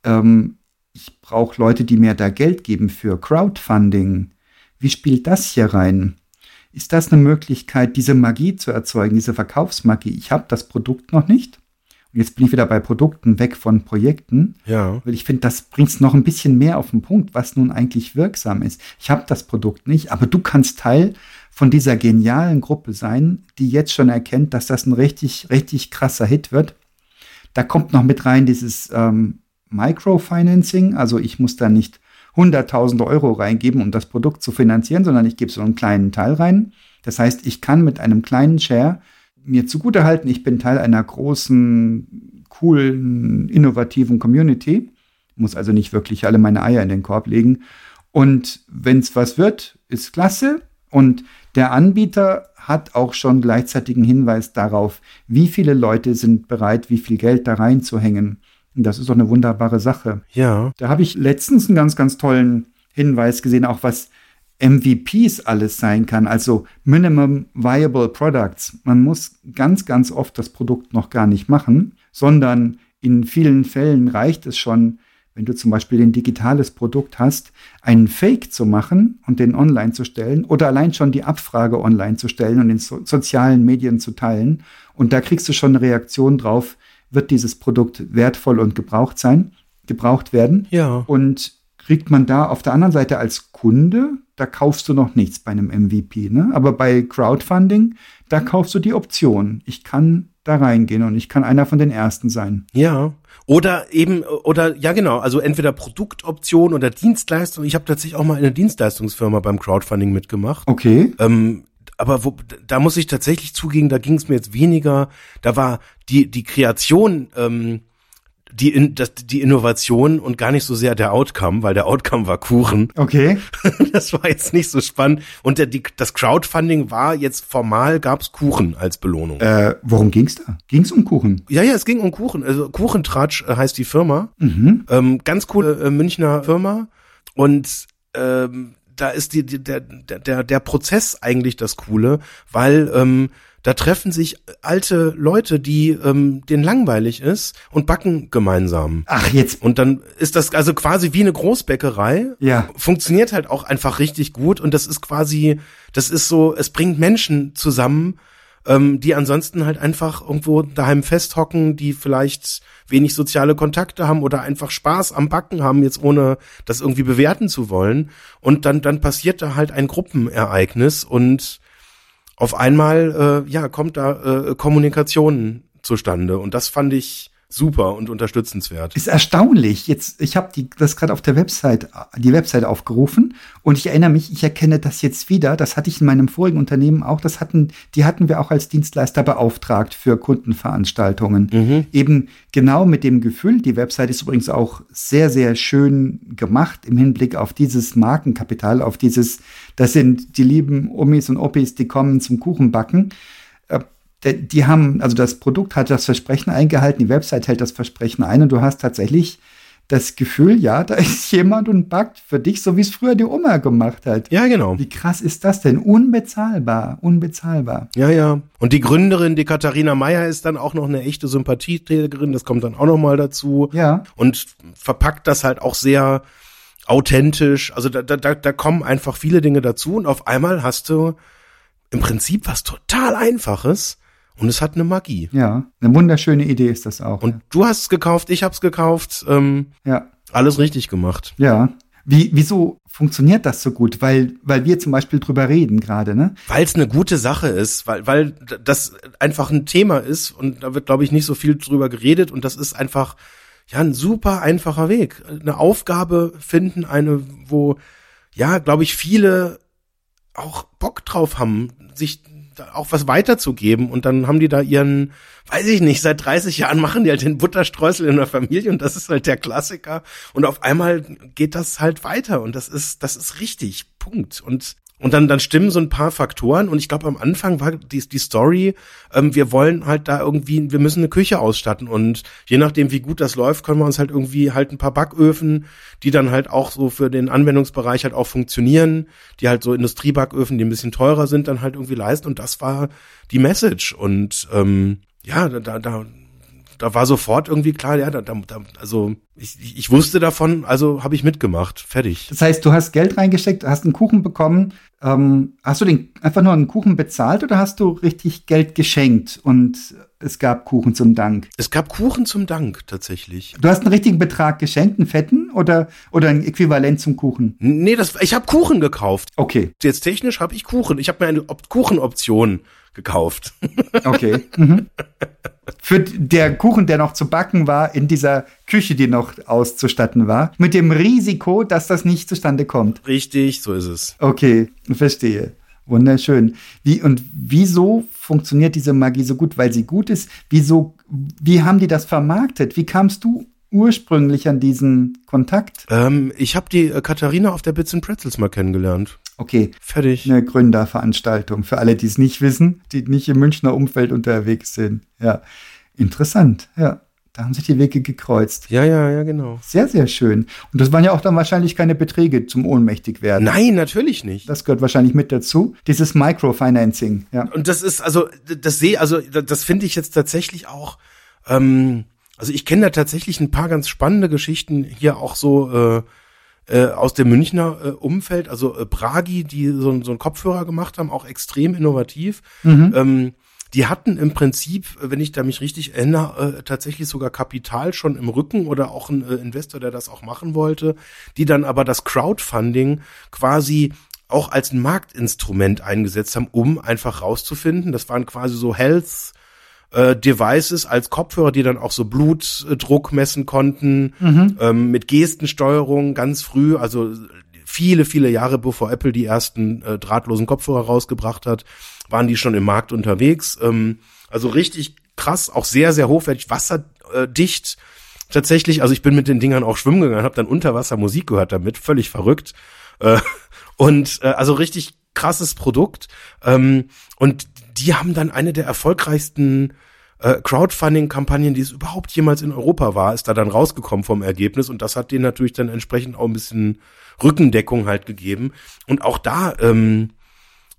ähm, ich brauche Leute, die mir da Geld geben für Crowdfunding. Wie spielt das hier rein? Ist das eine Möglichkeit, diese Magie zu erzeugen, diese Verkaufsmagie? Ich habe das Produkt noch nicht. Und jetzt bin ich wieder bei Produkten weg von Projekten. Ja. Weil ich finde, das bringt es noch ein bisschen mehr auf den Punkt, was nun eigentlich wirksam ist. Ich habe das Produkt nicht, aber du kannst Teil von dieser genialen Gruppe sein, die jetzt schon erkennt, dass das ein richtig, richtig krasser Hit wird. Da kommt noch mit rein dieses ähm, Microfinancing, also ich muss da nicht 100.000 Euro reingeben, um das Produkt zu finanzieren, sondern ich gebe so einen kleinen Teil rein. Das heißt, ich kann mit einem kleinen Share mir zugutehalten, ich bin Teil einer großen, coolen, innovativen Community, muss also nicht wirklich alle meine Eier in den Korb legen. Und wenn es was wird, ist klasse. Und der Anbieter hat auch schon gleichzeitigen Hinweis darauf, wie viele Leute sind bereit, wie viel Geld da reinzuhängen. Das ist doch eine wunderbare Sache. Ja. Da habe ich letztens einen ganz, ganz tollen Hinweis gesehen, auch was MVPs alles sein kann, also Minimum Viable Products. Man muss ganz, ganz oft das Produkt noch gar nicht machen, sondern in vielen Fällen reicht es schon, wenn du zum Beispiel ein digitales Produkt hast, einen Fake zu machen und den online zu stellen oder allein schon die Abfrage online zu stellen und in so sozialen Medien zu teilen. Und da kriegst du schon eine Reaktion drauf, wird dieses Produkt wertvoll und gebraucht sein, gebraucht werden. Ja. Und kriegt man da auf der anderen Seite als Kunde, da kaufst du noch nichts bei einem MVP, ne? Aber bei Crowdfunding, da kaufst du die Option. Ich kann da reingehen und ich kann einer von den ersten sein. Ja. Oder eben, oder ja genau, also entweder Produktoption oder Dienstleistung. Ich habe tatsächlich auch mal in einer Dienstleistungsfirma beim Crowdfunding mitgemacht. Okay. Ähm, aber wo, da muss ich tatsächlich zugeben, da ging es mir jetzt weniger, da war die, die Kreation, ähm, die, in, das, die Innovation und gar nicht so sehr der Outcome, weil der Outcome war Kuchen. Okay. Das war jetzt nicht so spannend. Und der, die, das Crowdfunding war jetzt formal, gab's Kuchen als Belohnung. Äh, worum ging's da? Ging's um Kuchen? Ja, ja, es ging um Kuchen. Also Kuchentratsch äh, heißt die Firma. Mhm. Ähm, ganz coole äh, Münchner Firma. Und ähm, da ist die, die, der, der, der Prozess eigentlich das Coole, weil ähm, da treffen sich alte Leute, die ähm, denen langweilig ist und backen gemeinsam. Ach, jetzt. Und dann ist das also quasi wie eine Großbäckerei. Ja. Funktioniert halt auch einfach richtig gut und das ist quasi, das ist so, es bringt Menschen zusammen, ähm, die ansonsten halt einfach irgendwo daheim festhocken, die vielleicht wenig soziale Kontakte haben oder einfach Spaß am Backen haben, jetzt ohne das irgendwie bewerten zu wollen. Und dann, dann passiert da halt ein Gruppenereignis und auf einmal, äh, ja, kommt da äh, Kommunikation zustande. Und das fand ich super und unterstützenswert. Ist erstaunlich. Jetzt, ich habe das gerade auf der Website, die Website aufgerufen und ich erinnere mich, ich erkenne das jetzt wieder. Das hatte ich in meinem vorigen Unternehmen auch. Das hatten, die hatten wir auch als Dienstleister beauftragt für Kundenveranstaltungen. Mhm. Eben genau mit dem Gefühl. Die Website ist übrigens auch sehr, sehr schön gemacht im Hinblick auf dieses Markenkapital, auf dieses, das sind die lieben Omis und Opis, die kommen zum Kuchenbacken die haben, also das Produkt hat das Versprechen eingehalten, die Website hält das Versprechen ein und du hast tatsächlich das Gefühl, ja, da ist jemand und backt für dich, so wie es früher die Oma gemacht hat. Ja, genau. Wie krass ist das denn? Unbezahlbar, unbezahlbar. Ja, ja. Und die Gründerin, die Katharina Meyer, ist dann auch noch eine echte Sympathieträgerin, das kommt dann auch noch mal dazu. Ja. Und verpackt das halt auch sehr authentisch. Also da, da, da kommen einfach viele Dinge dazu und auf einmal hast du im Prinzip was total Einfaches, und es hat eine Magie. Ja, eine wunderschöne Idee ist das auch. Und du hast es gekauft, ich hab's gekauft. Ähm, ja. Alles richtig gemacht. Ja. Wie, wieso funktioniert das so gut? Weil, weil wir zum Beispiel drüber reden gerade, ne? Weil es eine gute Sache ist, weil, weil das einfach ein Thema ist und da wird, glaube ich, nicht so viel drüber geredet und das ist einfach, ja, ein super einfacher Weg. Eine Aufgabe finden, eine, wo, ja, glaube ich, viele auch Bock drauf haben, sich auch was weiterzugeben. Und dann haben die da ihren, weiß ich nicht, seit 30 Jahren machen die halt den Butterstreusel in der Familie und das ist halt der Klassiker. Und auf einmal geht das halt weiter und das ist, das ist richtig, Punkt. Und und dann, dann stimmen so ein paar Faktoren. Und ich glaube, am Anfang war die, die Story, ähm, wir wollen halt da irgendwie, wir müssen eine Küche ausstatten. Und je nachdem, wie gut das läuft, können wir uns halt irgendwie halt ein paar Backöfen, die dann halt auch so für den Anwendungsbereich halt auch funktionieren, die halt so Industriebacköfen, die ein bisschen teurer sind, dann halt irgendwie leisten. Und das war die Message. Und ähm, ja, da, da, da war sofort irgendwie klar, ja, da, da, also ich, ich wusste davon, also habe ich mitgemacht, fertig. Das heißt, du hast Geld reingesteckt, hast einen Kuchen bekommen. Ähm, hast du den einfach nur einen Kuchen bezahlt oder hast du richtig Geld geschenkt und es gab Kuchen zum Dank? Es gab Kuchen zum Dank tatsächlich. Du hast einen richtigen Betrag geschenkt, einen fetten oder oder ein Äquivalent zum Kuchen? Nee, das ich habe Kuchen gekauft. Okay. Jetzt technisch habe ich Kuchen. Ich habe mir eine Kuchenoption gekauft. Okay. Mhm. Für der Kuchen, der noch zu backen war, in dieser Küche, die noch auszustatten war, mit dem Risiko, dass das nicht zustande kommt. Richtig, so ist es. Okay, verstehe. Wunderschön. Wie und wieso funktioniert diese Magie so gut? Weil sie gut ist. Wieso? Wie haben die das vermarktet? Wie kamst du ursprünglich an diesen Kontakt? Ähm, ich habe die äh, Katharina auf der Bits and Pretzels mal kennengelernt. Okay. Fertig. Eine Gründerveranstaltung für alle, die es nicht wissen, die nicht im Münchner Umfeld unterwegs sind. Ja. Interessant, ja. Da haben sich die Wege gekreuzt. Ja, ja, ja, genau. Sehr, sehr schön. Und das waren ja auch dann wahrscheinlich keine Beträge zum ohnmächtig werden. Nein, natürlich nicht. Das gehört wahrscheinlich mit dazu. Dieses Microfinancing, ja. Und das ist, also, das sehe, also, das finde ich jetzt tatsächlich auch, ähm, also ich kenne da tatsächlich ein paar ganz spannende Geschichten hier auch so, äh, äh, aus dem Münchner äh, Umfeld, also äh, Bragi, die so, so einen Kopfhörer gemacht haben, auch extrem innovativ. Mhm. Ähm, die hatten im Prinzip, wenn ich da mich richtig erinnere, äh, tatsächlich sogar Kapital schon im Rücken oder auch ein äh, Investor, der das auch machen wollte, die dann aber das Crowdfunding quasi auch als ein Marktinstrument eingesetzt haben, um einfach rauszufinden. Das waren quasi so Health äh, Devices als Kopfhörer, die dann auch so Blutdruck messen konnten, Mhm. ähm, mit Gestensteuerung ganz früh, also viele, viele Jahre bevor Apple die ersten äh, drahtlosen Kopfhörer rausgebracht hat, waren die schon im Markt unterwegs. Ähm, also richtig krass, auch sehr, sehr hochwertig, wasserdicht. Tatsächlich, also ich bin mit den Dingern auch schwimmen gegangen, habe dann unter Wasser Musik gehört damit, völlig verrückt. Äh, und äh, also richtig krasses Produkt. Ähm, und die haben dann eine der erfolgreichsten äh, Crowdfunding-Kampagnen, die es überhaupt jemals in Europa war, ist da dann rausgekommen vom Ergebnis und das hat denen natürlich dann entsprechend auch ein bisschen Rückendeckung halt gegeben. Und auch da, ähm,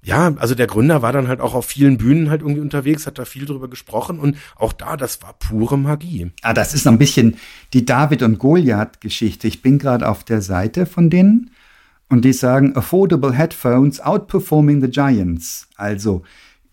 ja, also der Gründer war dann halt auch auf vielen Bühnen halt irgendwie unterwegs, hat da viel drüber gesprochen und auch da, das war pure Magie. Ah, das ist ein bisschen die David und Goliath-Geschichte. Ich bin gerade auf der Seite von denen und die sagen Affordable Headphones outperforming the Giants. Also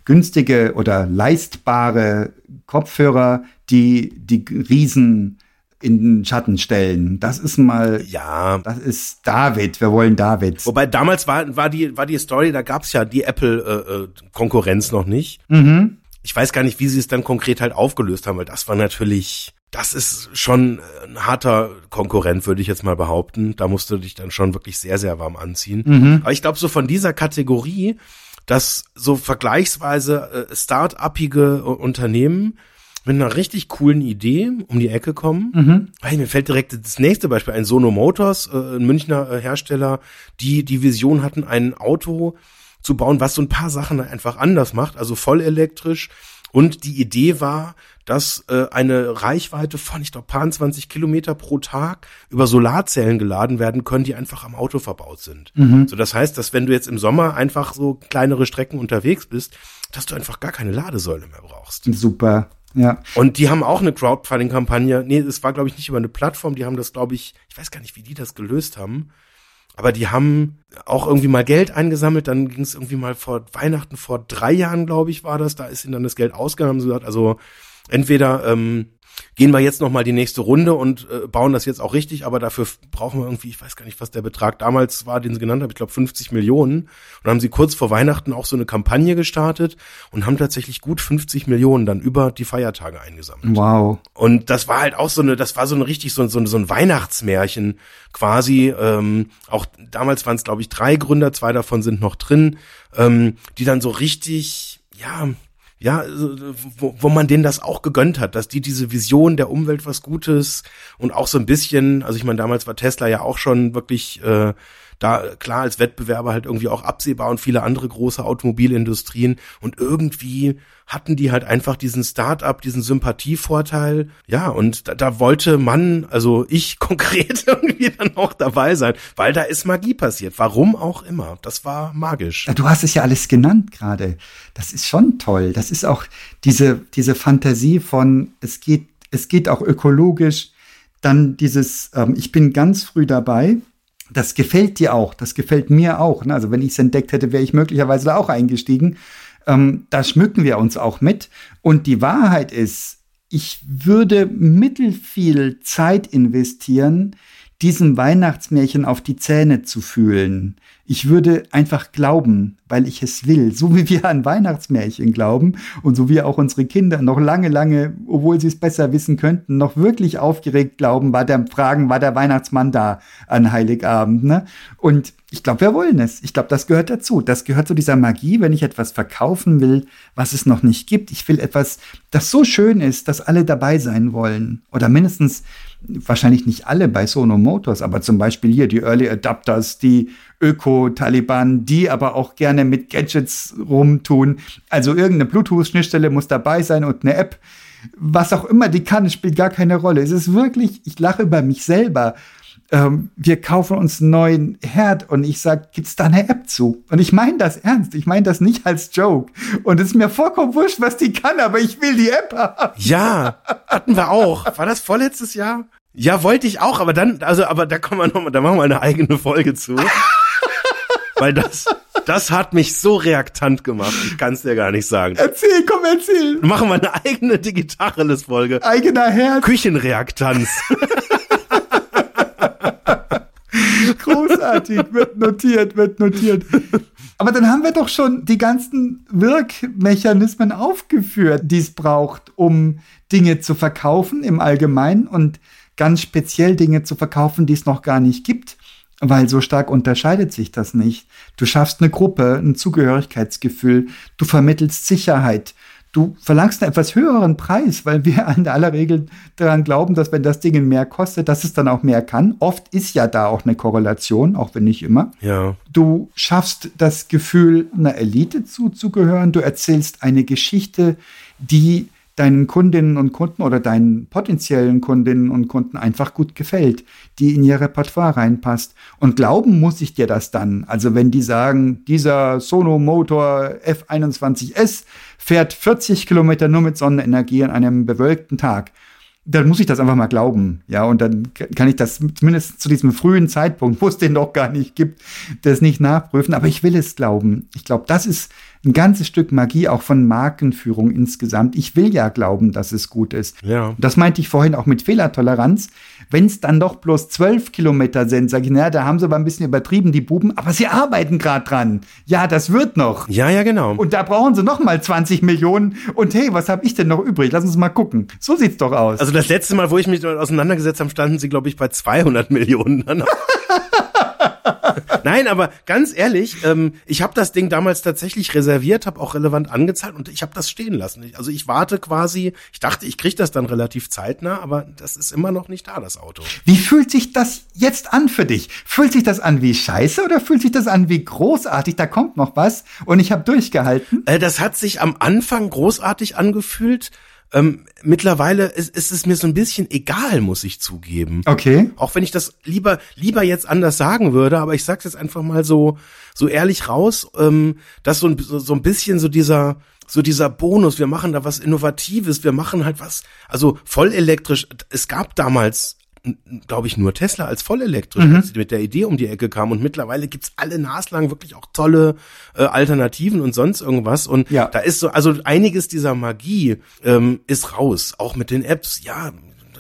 günstige oder leistbare Kopfhörer, die die Riesen in den Schatten stellen. Das ist mal, Ja, das ist David. Wir wollen David. Wobei damals war, war, die, war die Story, da gab's ja die Apple-Konkurrenz noch nicht. Mhm. Ich weiß gar nicht, wie sie es dann konkret halt aufgelöst haben, weil das war natürlich, das ist schon ein harter Konkurrent, würde ich jetzt mal behaupten. Da musst du dich dann schon wirklich sehr, sehr warm anziehen. Mhm. Aber ich glaube, so von dieser Kategorie, dass so vergleichsweise äh, start-upige Unternehmen mit einer richtig coolen Idee um die Ecke kommen. Mhm. Weil mir fällt direkt das nächste Beispiel ein Sono Motors, äh, ein Münchner äh, Hersteller, die die Vision hatten, ein Auto zu bauen, was so ein paar Sachen einfach anders macht, also voll elektrisch. Und die Idee war, dass äh, eine Reichweite von, ich glaube, paar 20 Kilometer pro Tag über Solarzellen geladen werden können, die einfach am Auto verbaut sind. Mhm. So, das heißt, dass wenn du jetzt im Sommer einfach so kleinere Strecken unterwegs bist, dass du einfach gar keine Ladesäule mehr brauchst. Super. Ja. Und die haben auch eine Crowdfunding-Kampagne. Nee, es war, glaube ich, nicht über eine Plattform. Die haben das, glaube ich, ich weiß gar nicht, wie die das gelöst haben. Aber die haben auch irgendwie mal Geld eingesammelt. Dann ging es irgendwie mal vor Weihnachten, vor drei Jahren, glaube ich, war das. Da ist ihnen dann das Geld ausgegangen. Haben sie gesagt, also entweder ähm, gehen wir jetzt noch mal die nächste Runde und äh, bauen das jetzt auch richtig, aber dafür brauchen wir irgendwie, ich weiß gar nicht, was der Betrag damals war, den sie genannt haben, ich glaube 50 Millionen. Und haben sie kurz vor Weihnachten auch so eine Kampagne gestartet und haben tatsächlich gut 50 Millionen dann über die Feiertage eingesammelt. Wow. Und das war halt auch so eine, das war so ein richtig so, so, so ein Weihnachtsmärchen quasi. Ähm, auch damals waren es, glaube ich, drei Gründer, zwei davon sind noch drin, ähm, die dann so richtig, ja, ja, wo, wo man denen das auch gegönnt hat, dass die diese Vision der Umwelt was Gutes und auch so ein bisschen, also ich meine, damals war Tesla ja auch schon wirklich äh, da klar als Wettbewerber halt irgendwie auch absehbar und viele andere große Automobilindustrien und irgendwie hatten die halt einfach diesen Start-up, diesen Sympathievorteil. Ja, und da, da wollte man, also ich konkret irgendwie dann auch dabei sein, weil da ist Magie passiert. Warum auch immer. Das war magisch. Du hast es ja alles genannt gerade. Das ist schon toll. Das ist auch diese, diese Fantasie von, es geht, es geht auch ökologisch. Dann dieses, ähm, ich bin ganz früh dabei, das gefällt dir auch, das gefällt mir auch. Ne? Also wenn ich es entdeckt hätte, wäre ich möglicherweise da auch eingestiegen. Ähm, da schmücken wir uns auch mit. Und die Wahrheit ist, ich würde mittelfiel Zeit investieren, diesem Weihnachtsmärchen auf die Zähne zu fühlen. Ich würde einfach glauben, weil ich es will, so wie wir an Weihnachtsmärchen glauben und so wie auch unsere Kinder noch lange, lange, obwohl sie es besser wissen könnten, noch wirklich aufgeregt glauben, war der Fragen, war der Weihnachtsmann da an Heiligabend. Ne? Und ich glaube, wir wollen es. Ich glaube, das gehört dazu. Das gehört zu dieser Magie, wenn ich etwas verkaufen will, was es noch nicht gibt. Ich will etwas, das so schön ist, dass alle dabei sein wollen. Oder mindestens, wahrscheinlich nicht alle bei Sono Motors, aber zum Beispiel hier die Early Adapters, die Öko-Taliban, die aber auch gerne mit Gadgets rumtun. Also irgendeine Bluetooth-Schnittstelle muss dabei sein und eine App. Was auch immer die kann, spielt gar keine Rolle. Es ist wirklich, ich lache über mich selber. Ähm, wir kaufen uns einen neuen Herd und ich sage, gibt's da eine App zu? Und ich meine das ernst. Ich meine das nicht als Joke. Und es ist mir vollkommen wurscht, was die kann, aber ich will die App haben. Ja, hatten wir auch. War das vorletztes Jahr? Ja, wollte ich auch, aber dann, also, aber da kommen wir nochmal, da machen wir eine eigene Folge zu. Weil das, das hat mich so reaktant gemacht. Ich kann es dir gar nicht sagen. Erzähl, komm, erzähl. Machen wir eine eigene Digitalis-Folge. Eigener Herz. Küchenreaktanz. Großartig, wird notiert, wird notiert. Aber dann haben wir doch schon die ganzen Wirkmechanismen aufgeführt, die es braucht, um Dinge zu verkaufen im Allgemeinen und ganz speziell Dinge zu verkaufen, die es noch gar nicht gibt weil so stark unterscheidet sich das nicht. Du schaffst eine Gruppe, ein Zugehörigkeitsgefühl, du vermittelst Sicherheit, du verlangst einen etwas höheren Preis, weil wir in aller Regel daran glauben, dass wenn das Ding mehr kostet, dass es dann auch mehr kann. Oft ist ja da auch eine Korrelation, auch wenn nicht immer. Ja. Du schaffst das Gefühl, einer Elite zuzugehören. Du erzählst eine Geschichte, die deinen Kundinnen und Kunden oder deinen potenziellen Kundinnen und Kunden einfach gut gefällt, die in ihr Repertoire reinpasst. Und glauben muss ich dir das dann. Also wenn die sagen, dieser Sono Motor F21S fährt 40 Kilometer nur mit Sonnenenergie an einem bewölkten Tag, dann muss ich das einfach mal glauben. Ja, und dann kann ich das zumindest zu diesem frühen Zeitpunkt, wo es den noch gar nicht gibt, das nicht nachprüfen. Aber ich will es glauben. Ich glaube, das ist ein ganzes Stück Magie auch von Markenführung insgesamt. Ich will ja glauben, dass es gut ist. Ja. Das meinte ich vorhin auch mit Fehlertoleranz. Wenn es dann doch bloß zwölf Kilometer sind, sage ich, naja, da haben sie aber ein bisschen übertrieben, die Buben, aber sie arbeiten gerade dran. Ja, das wird noch. Ja, ja, genau. Und da brauchen sie noch mal 20 Millionen. Und hey, was habe ich denn noch übrig? Lass uns mal gucken. So sieht's doch aus. Also das letzte Mal, wo ich mich damit auseinandergesetzt habe, standen sie, glaube ich, bei 200 Millionen. Nein, aber ganz ehrlich, ähm, ich habe das Ding damals tatsächlich reserviert, habe auch relevant angezahlt und ich habe das stehen lassen. Also ich warte quasi, ich dachte, ich kriege das dann relativ zeitnah, aber das ist immer noch nicht da, das Auto. Wie fühlt sich das jetzt an für dich? Fühlt sich das an wie Scheiße oder fühlt sich das an wie großartig? Da kommt noch was und ich habe durchgehalten. Äh, das hat sich am Anfang großartig angefühlt. Ähm, mittlerweile ist, ist es mir so ein bisschen egal, muss ich zugeben. Okay. Auch wenn ich das lieber lieber jetzt anders sagen würde, aber ich sag's jetzt einfach mal so so ehrlich raus, ähm, dass so ein, so, so ein bisschen so dieser so dieser Bonus, wir machen da was Innovatives, wir machen halt was, also vollelektrisch. Es gab damals glaube ich, nur Tesla als vollelektrisch, mhm. als sie mit der Idee um die Ecke kam. Und mittlerweile gibt's alle naslang wirklich auch tolle äh, Alternativen und sonst irgendwas. Und Ja. da ist so, also einiges dieser Magie ähm, ist raus. Auch mit den Apps, ja,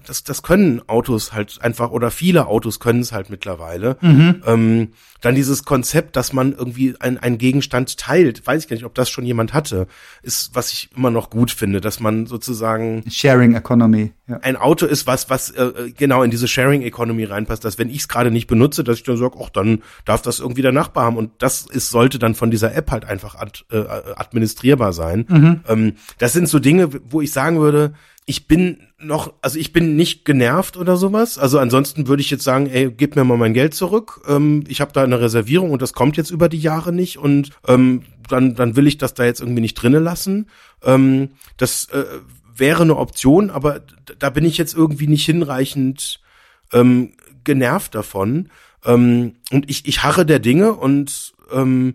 das, das können Autos halt einfach, oder viele Autos können es halt mittlerweile. Ähm, dann dieses Konzept, dass man irgendwie ein, einen Gegenstand teilt, weiß ich gar nicht, ob das schon jemand hatte, ist, was ich immer noch gut finde, dass man sozusagen Sharing Economy. Ja. ein Auto ist was, was äh, genau in diese Sharing Economy reinpasst, dass wenn ich es gerade nicht benutze, dass ich dann sage, ach, dann darf das irgendwie der Nachbar haben und das ist, sollte dann von dieser App halt einfach ad, äh, administrierbar sein. Ähm, das sind so Dinge, wo ich sagen würde, ich bin noch, also ich bin nicht genervt oder sowas. Also ansonsten würde ich jetzt sagen, ey, gib mir mal mein Geld zurück. Ähm, ich habe da eine Reservierung und das kommt jetzt über die Jahre nicht und ähm, dann, dann will ich das da jetzt irgendwie nicht drinnen lassen. Ähm, das äh, wäre eine Option, aber da bin ich jetzt irgendwie nicht hinreichend ähm, genervt davon. Ähm, und ich, ich harre der Dinge und ähm,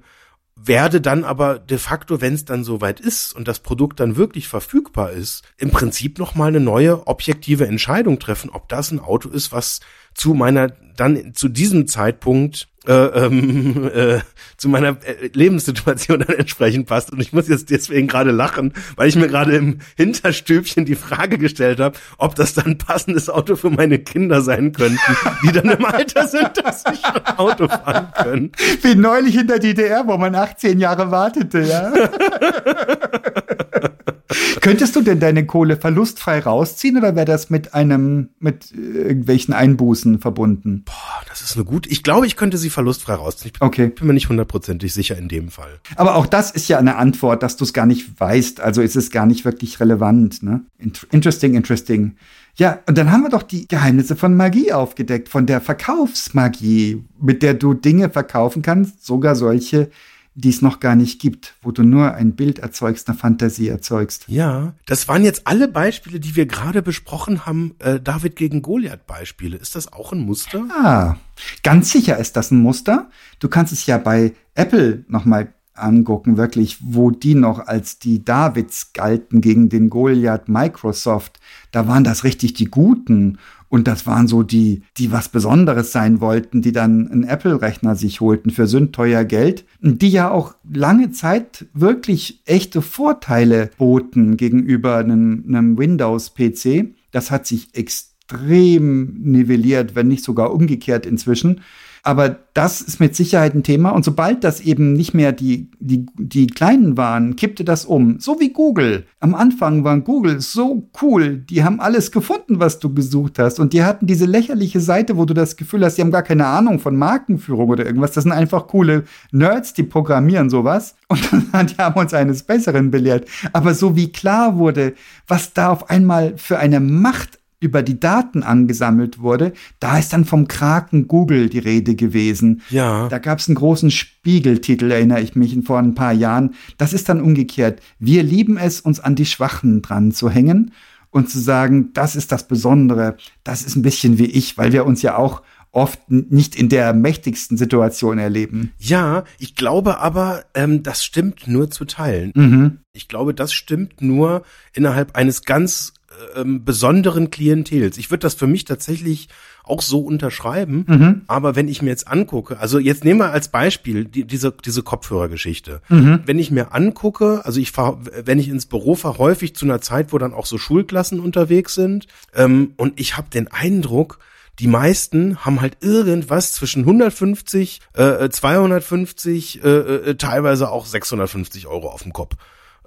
werde dann aber de facto, wenn es dann soweit ist und das Produkt dann wirklich verfügbar ist, im Prinzip noch mal eine neue objektive Entscheidung treffen, ob das ein Auto ist, was zu meiner dann zu diesem Zeitpunkt äh, ähm, äh, zu meiner äh, Lebenssituation dann entsprechend passt. Und ich muss jetzt deswegen gerade lachen, weil ich mir gerade im Hinterstübchen die Frage gestellt habe, ob das dann passendes Auto für meine Kinder sein könnten, die dann im Alter sind, dass sie schon Auto fahren können. Wie neulich in der DDR, wo man 18 Jahre wartete, ja. Könntest du denn deine Kohle verlustfrei rausziehen oder wäre das mit einem, mit äh, irgendwelchen Einbußen verbunden? Boah, das ist eine gute. Ich glaube, ich könnte sie verlustfrei rausziehen. Ich Okay. bin mir nicht hundertprozentig sicher in dem Fall. Aber auch das ist ja eine Antwort, dass du es gar nicht weißt. Also ist es gar nicht wirklich relevant. Ne? Int- Interesting, interesting. Ja, und dann haben wir doch die Geheimnisse von Magie aufgedeckt, von der Verkaufsmagie, mit der du Dinge verkaufen kannst, sogar solche, die es noch gar nicht gibt, wo du nur ein Bild erzeugst, eine Fantasie erzeugst. Ja, das waren jetzt alle Beispiele, die wir gerade besprochen haben. Äh, David gegen Goliath Beispiele. Ist das auch ein Muster? Ah, ganz sicher ist das ein Muster. Du kannst es ja bei Apple nochmal angucken, wirklich, wo die noch als die Davids galten gegen den Goliath Microsoft. Da waren das richtig die Guten. Und das waren so die, die was Besonderes sein wollten, die dann einen Apple-Rechner sich holten für sündteuer Geld, die ja auch lange Zeit wirklich echte Vorteile boten gegenüber einem, einem Windows-PC. Das hat sich extrem nivelliert, wenn nicht sogar umgekehrt inzwischen. Aber das ist mit Sicherheit ein Thema. Und sobald das eben nicht mehr die, die, die Kleinen waren, kippte das um. So wie Google. Am Anfang war Google so cool. Die haben alles gefunden, was du gesucht hast. Und die hatten diese lächerliche Seite, wo du das Gefühl hast, die haben gar keine Ahnung von Markenführung oder irgendwas. Das sind einfach coole Nerds, die programmieren sowas. Und die haben uns eines Besseren belehrt. Aber so wie klar wurde, was da auf einmal für eine Macht über die Daten angesammelt wurde, da ist dann vom Kraken Google die Rede gewesen. Ja. Da gab es einen großen Spiegeltitel, erinnere ich mich, vor ein paar Jahren. Das ist dann umgekehrt. Wir lieben es, uns an die Schwachen dran zu hängen und zu sagen, das ist das Besondere, das ist ein bisschen wie ich, weil wir uns ja auch oft nicht in der mächtigsten Situation erleben. Ja, ich glaube aber, ähm, das stimmt nur zu Teilen. Mhm. Ich glaube, das stimmt nur innerhalb eines ganz ähm, besonderen Klientels. Ich würde das für mich tatsächlich auch so unterschreiben. Mhm. Aber wenn ich mir jetzt angucke, also jetzt nehmen wir als Beispiel die, diese, diese Kopfhörergeschichte. Mhm. Wenn ich mir angucke, also ich fahr, wenn ich ins Büro fahre, häufig zu einer Zeit, wo dann auch so Schulklassen unterwegs sind, ähm, und ich habe den Eindruck, die meisten haben halt irgendwas zwischen 150, äh, 250, äh, äh, teilweise auch 650 Euro auf dem Kopf.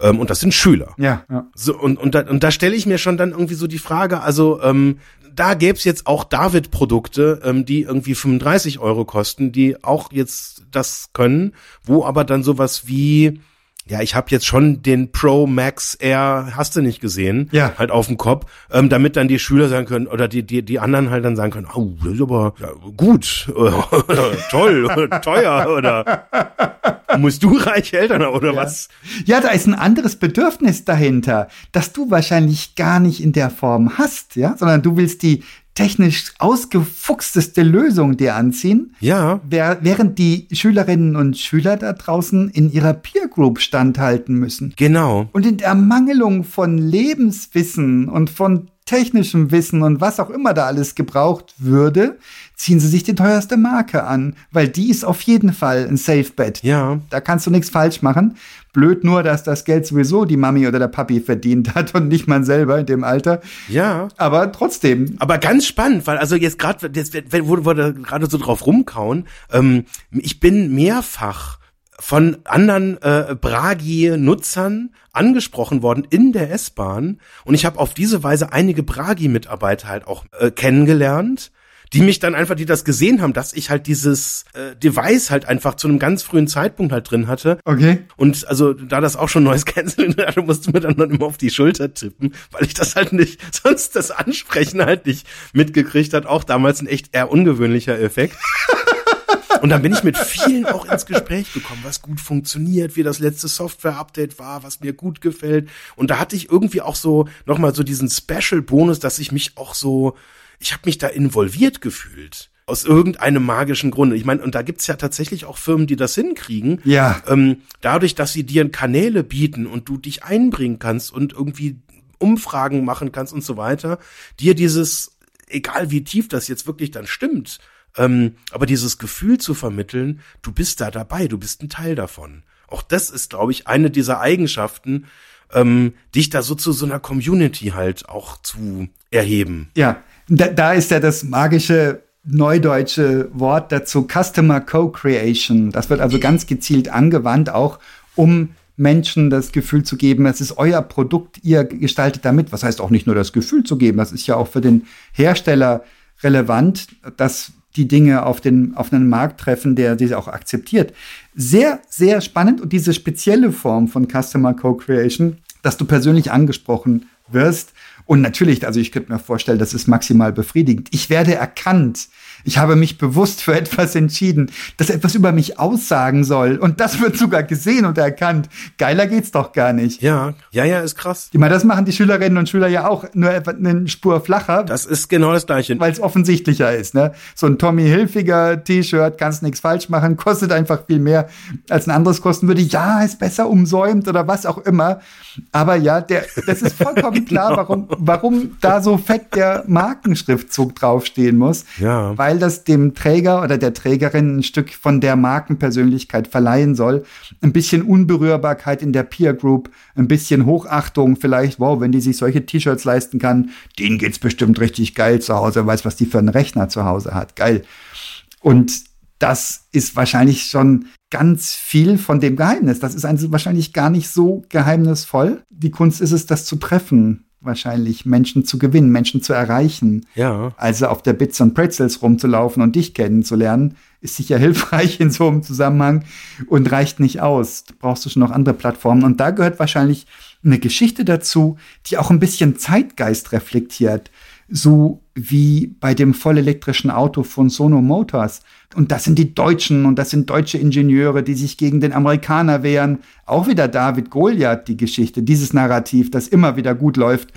Ähm, und das sind Schüler. Ja, ja. So, und, und da, und da stelle ich mir schon dann irgendwie so die Frage, also ähm, da gäb's jetzt auch David-Produkte, ähm, die irgendwie 35 Euro kosten, die auch jetzt das können, wo aber dann sowas wie ja, ich habe jetzt schon den Pro Max Air, hast du nicht gesehen, Ja. halt auf dem Kopf, ähm, damit dann die Schüler sagen können oder die die die anderen halt dann sagen können, oh, das ist aber ja, gut, toll, teuer oder musst du reiche Eltern oder was? Ja, da ist ein anderes Bedürfnis dahinter, das du wahrscheinlich gar nicht in der Form hast, ja, sondern du willst die technisch ausgefuchsteste Lösung dir anziehen, Ja, während die Schülerinnen und Schüler da draußen in ihrer Peer Group standhalten müssen. genau. Und in der Ermangelung von Lebenswissen und von technischem Wissen und was auch immer da alles gebraucht würde, ziehen sie sich die teuerste Marke an, weil die ist auf jeden Fall ein Safe Bet. Ja, Da kannst du nichts falsch machen. Blöd nur, dass das Geld sowieso die Mami oder der Papi verdient hat und nicht man selber in dem Alter. ja. Aber trotzdem. Aber ganz spannend, weil also jetzt gerade, jetzt wo wir gerade so drauf rumkauen, ähm, ich bin mehrfach von anderen äh, Bragi-Nutzern angesprochen worden in der S-Bahn und ich habe auf diese Weise einige Bragi-Mitarbeiter halt auch äh, kennengelernt, die mich dann einfach, die das gesehen haben, dass ich halt dieses äh, Device halt einfach zu einem ganz frühen Zeitpunkt halt drin hatte Okay. und also, da das auch schon neues Canceling hatte, musste mir dann noch immer auf die Schulter tippen, weil ich das halt nicht, sonst das Ansprechen halt nicht mitgekriegt hat. Auch damals ein echt eher ungewöhnlicher Effekt. Und dann bin ich mit vielen auch ins Gespräch gekommen, was gut funktioniert, wie das letzte Software-Update war, was mir gut gefällt. Und da hatte ich irgendwie auch so nochmal so diesen Special-Bonus, dass ich mich auch so, ich habe mich da involviert gefühlt. Aus irgendeinem magischen Grunde. Ich meine, und da gibt's ja tatsächlich auch Firmen, die das hinkriegen. Ja. Ähm, dadurch, dass sie dir Kanäle bieten und du dich einbringen kannst und irgendwie Umfragen machen kannst und so weiter, dir dieses, egal wie tief das jetzt wirklich dann stimmt, ähm, aber dieses Gefühl zu vermitteln, du bist da dabei, du bist ein Teil davon. Auch das ist, glaube ich, eine dieser Eigenschaften, ähm, dich da so zu so einer Community halt auch zu erheben. Ja. Da, da ist ja das magische neudeutsche Wort dazu Customer Co-Creation. Das wird also ganz gezielt angewandt, auch um Menschen das Gefühl zu geben, es ist euer Produkt, ihr gestaltet damit. Was heißt auch nicht nur das Gefühl zu geben, das ist ja auch für den Hersteller relevant, dass die Dinge auf den, auf einen Markt treffen, der diese auch akzeptiert. Sehr, sehr spannend und diese spezielle Form von Customer Co-Creation, dass du persönlich angesprochen wirst. Und natürlich, also ich könnte mir vorstellen, das ist maximal befriedigend. Ich werde erkannt. Ich habe mich bewusst für etwas entschieden, das etwas über mich aussagen soll. Und das wird sogar gesehen und erkannt. Geiler geht's doch gar nicht. Ja, ja, ja, ist krass. Ich meine, das machen die Schülerinnen und Schüler ja auch, nur eine Spur flacher, Das ist genau das Gleiche. weil es offensichtlicher ist. Ne? So ein Tommy Hilfiger T-Shirt, kannst nichts falsch machen, kostet einfach viel mehr, als ein anderes kosten würde. Ja, ist besser umsäumt oder was auch immer. Aber ja, der, das ist vollkommen klar, warum, warum da so fett der Markenschriftzug draufstehen muss. Ja. Weil das dem Träger oder der Trägerin ein Stück von der Markenpersönlichkeit verleihen soll. Ein bisschen Unberührbarkeit in der Peer Group, ein bisschen Hochachtung vielleicht. Wow, wenn die sich solche T-Shirts leisten kann, denen geht's bestimmt richtig geil zu Hause. Weiß, was die für einen Rechner zu Hause hat. Geil. Und das ist wahrscheinlich schon ganz viel von dem Geheimnis. Das ist also wahrscheinlich gar nicht so geheimnisvoll. Die Kunst ist es, das zu treffen. Wahrscheinlich Menschen zu gewinnen, Menschen zu erreichen. Ja. Also auf der Bits und Pretzels rumzulaufen und dich kennenzulernen, ist sicher hilfreich in so einem Zusammenhang und reicht nicht aus. Da brauchst du schon noch andere Plattformen. Und da gehört wahrscheinlich eine Geschichte dazu, die auch ein bisschen Zeitgeist reflektiert. So wie bei dem vollelektrischen Auto von Sono Motors. Und das sind die Deutschen und das sind deutsche Ingenieure, die sich gegen den Amerikaner wehren. Auch wieder David Goliath, die Geschichte, dieses Narrativ, das immer wieder gut läuft.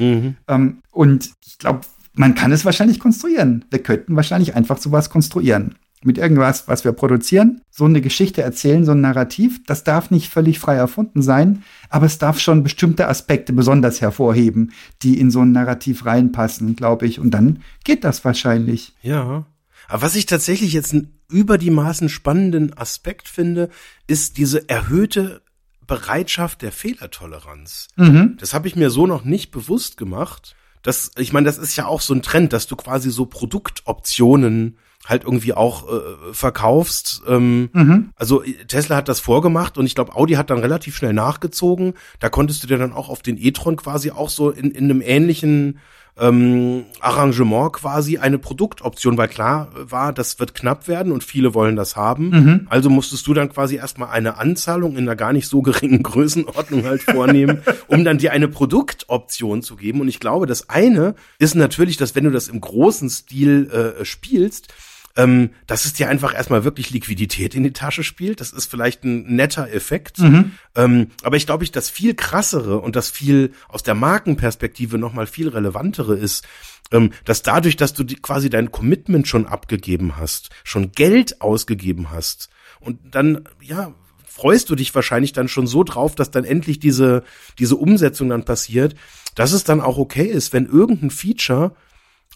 Ähm, und ich glaube, man kann es wahrscheinlich konstruieren. Wir könnten wahrscheinlich einfach sowas konstruieren. Mit irgendwas, was wir produzieren, so eine Geschichte erzählen, so ein Narrativ. Das darf nicht völlig frei erfunden sein, aber es darf schon bestimmte Aspekte besonders hervorheben, die in so ein Narrativ reinpassen, glaube ich. Und dann geht das wahrscheinlich. Ja. Aber was ich tatsächlich jetzt einen über die Maßen spannenden Aspekt finde, ist diese erhöhte Bereitschaft der Fehlertoleranz. Mhm. Das habe ich mir so noch nicht bewusst gemacht. Das, ich meine, das ist ja auch so ein Trend, dass du quasi so Produktoptionen halt irgendwie auch äh, verkaufst. Ähm, mhm. Also Tesla hat das vorgemacht und ich glaube, Audi hat dann relativ schnell nachgezogen. Da konntest du dir dann auch auf den e-tron quasi auch so in, in einem ähnlichen ähm, Arrangement quasi eine Produktoption, weil klar war, das wird knapp werden und viele wollen das haben. Mhm. Also musstest du dann quasi erstmal eine Anzahlung in einer gar nicht so geringen Größenordnung halt vornehmen, um dann dir eine Produktoption zu geben. Und ich glaube, das eine ist natürlich, dass wenn du das im großen Stil äh, spielst, ähm, dass es dir einfach erstmal wirklich Liquidität in die Tasche spielt. Das ist vielleicht ein netter Effekt. Mhm. Ähm, aber ich glaube, ich das viel krassere und das viel aus der Markenperspektive nochmal viel relevantere ist, ähm, dass dadurch, dass du die, quasi dein Commitment schon abgegeben hast, schon Geld ausgegeben hast und dann, ja, freust du dich wahrscheinlich dann schon so drauf, dass dann endlich diese, diese Umsetzung dann passiert, dass es dann auch okay ist, wenn irgendein Feature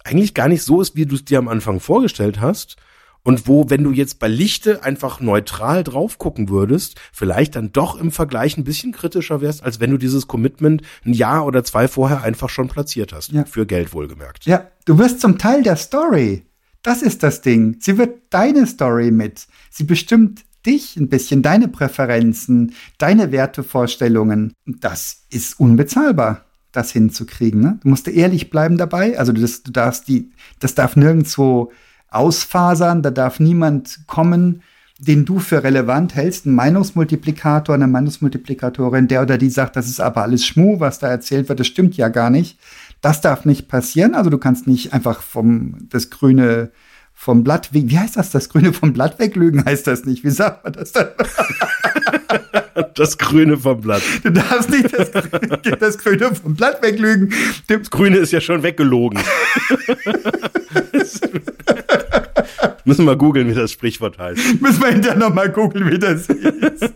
eigentlich gar nicht so ist, wie du es dir am Anfang vorgestellt hast. Und wo, wenn du jetzt bei Lichte einfach neutral drauf gucken würdest, vielleicht dann doch im Vergleich ein bisschen kritischer wärst, als wenn du dieses Commitment ein Jahr oder zwei vorher einfach schon platziert hast. Ja. Für Geld wohlgemerkt. Ja, du wirst zum Teil der Story. Das ist das Ding. Sie wird deine Story mit. Sie bestimmt dich ein bisschen, deine Präferenzen, deine Wertevorstellungen. Das ist unbezahlbar das hinzukriegen. Ne? Du musst ehrlich bleiben dabei. Also das, du darfst die, das darf nirgendwo ausfasern, da darf niemand kommen, den du für relevant hältst, ein Meinungsmultiplikator, eine Meinungsmultiplikatorin, der oder die sagt, das ist aber alles Schmu, was da erzählt wird, das stimmt ja gar nicht. Das darf nicht passieren. Also du kannst nicht einfach vom das grüne vom Blatt, wie, wie heißt das? Das Grüne vom Blatt weglügen heißt das nicht. Wie sagt man das dann? Das Grüne vom Blatt. Du darfst nicht das, das Grüne vom Blatt weglügen. Das Grüne ist ja schon weggelogen. Müssen wir googeln, wie das Sprichwort heißt. Müssen wir hinterher nochmal googeln, wie das ist.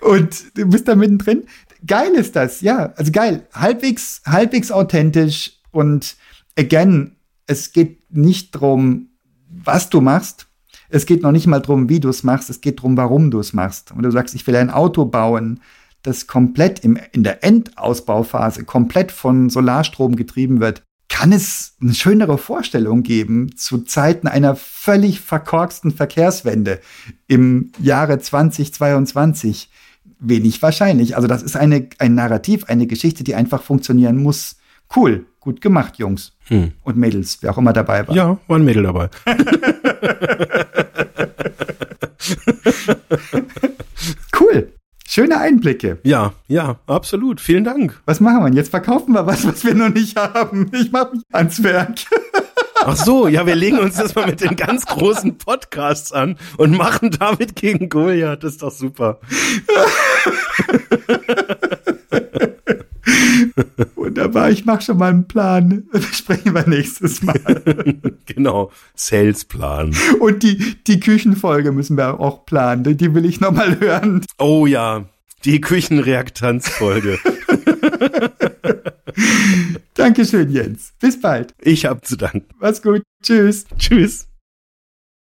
Und du bist da mittendrin. Geil ist das, ja. Also geil. Halbwegs, halbwegs authentisch und again, es geht nicht darum, was du machst. Es geht noch nicht mal darum, wie du es machst. Es geht darum, warum du es machst. Und du sagst, ich will ein Auto bauen, das komplett im, in der Endausbauphase komplett von Solarstrom getrieben wird. Kann es eine schönere Vorstellung geben zu Zeiten einer völlig verkorksten Verkehrswende im Jahre 2022? Wenig wahrscheinlich. Also das ist eine, ein Narrativ, eine Geschichte, die einfach funktionieren muss. Cool, gut gemacht, Jungs hm. und Mädels, wer auch immer dabei war. Ja, war ein Mädel dabei. cool. Schöne Einblicke. Ja, ja, absolut. Vielen Dank. Was machen wir? Jetzt verkaufen wir was, was wir noch nicht haben. Ich mache mich ans Werk. Ach so, ja, wir legen uns das mal mit den ganz großen Podcasts an und machen David gegen Goliath. Das ist doch super. Wunderbar, ich mache schon mal einen Plan. Besprechen wir nächstes Mal. genau, Salesplan. Und die, die Küchenfolge müssen wir auch planen. Die will ich noch mal hören. Oh ja, die Küchenreaktanzfolge. Dankeschön, Jens. Bis bald. Ich hab zu danken. Mach's gut. Tschüss. Tschüss.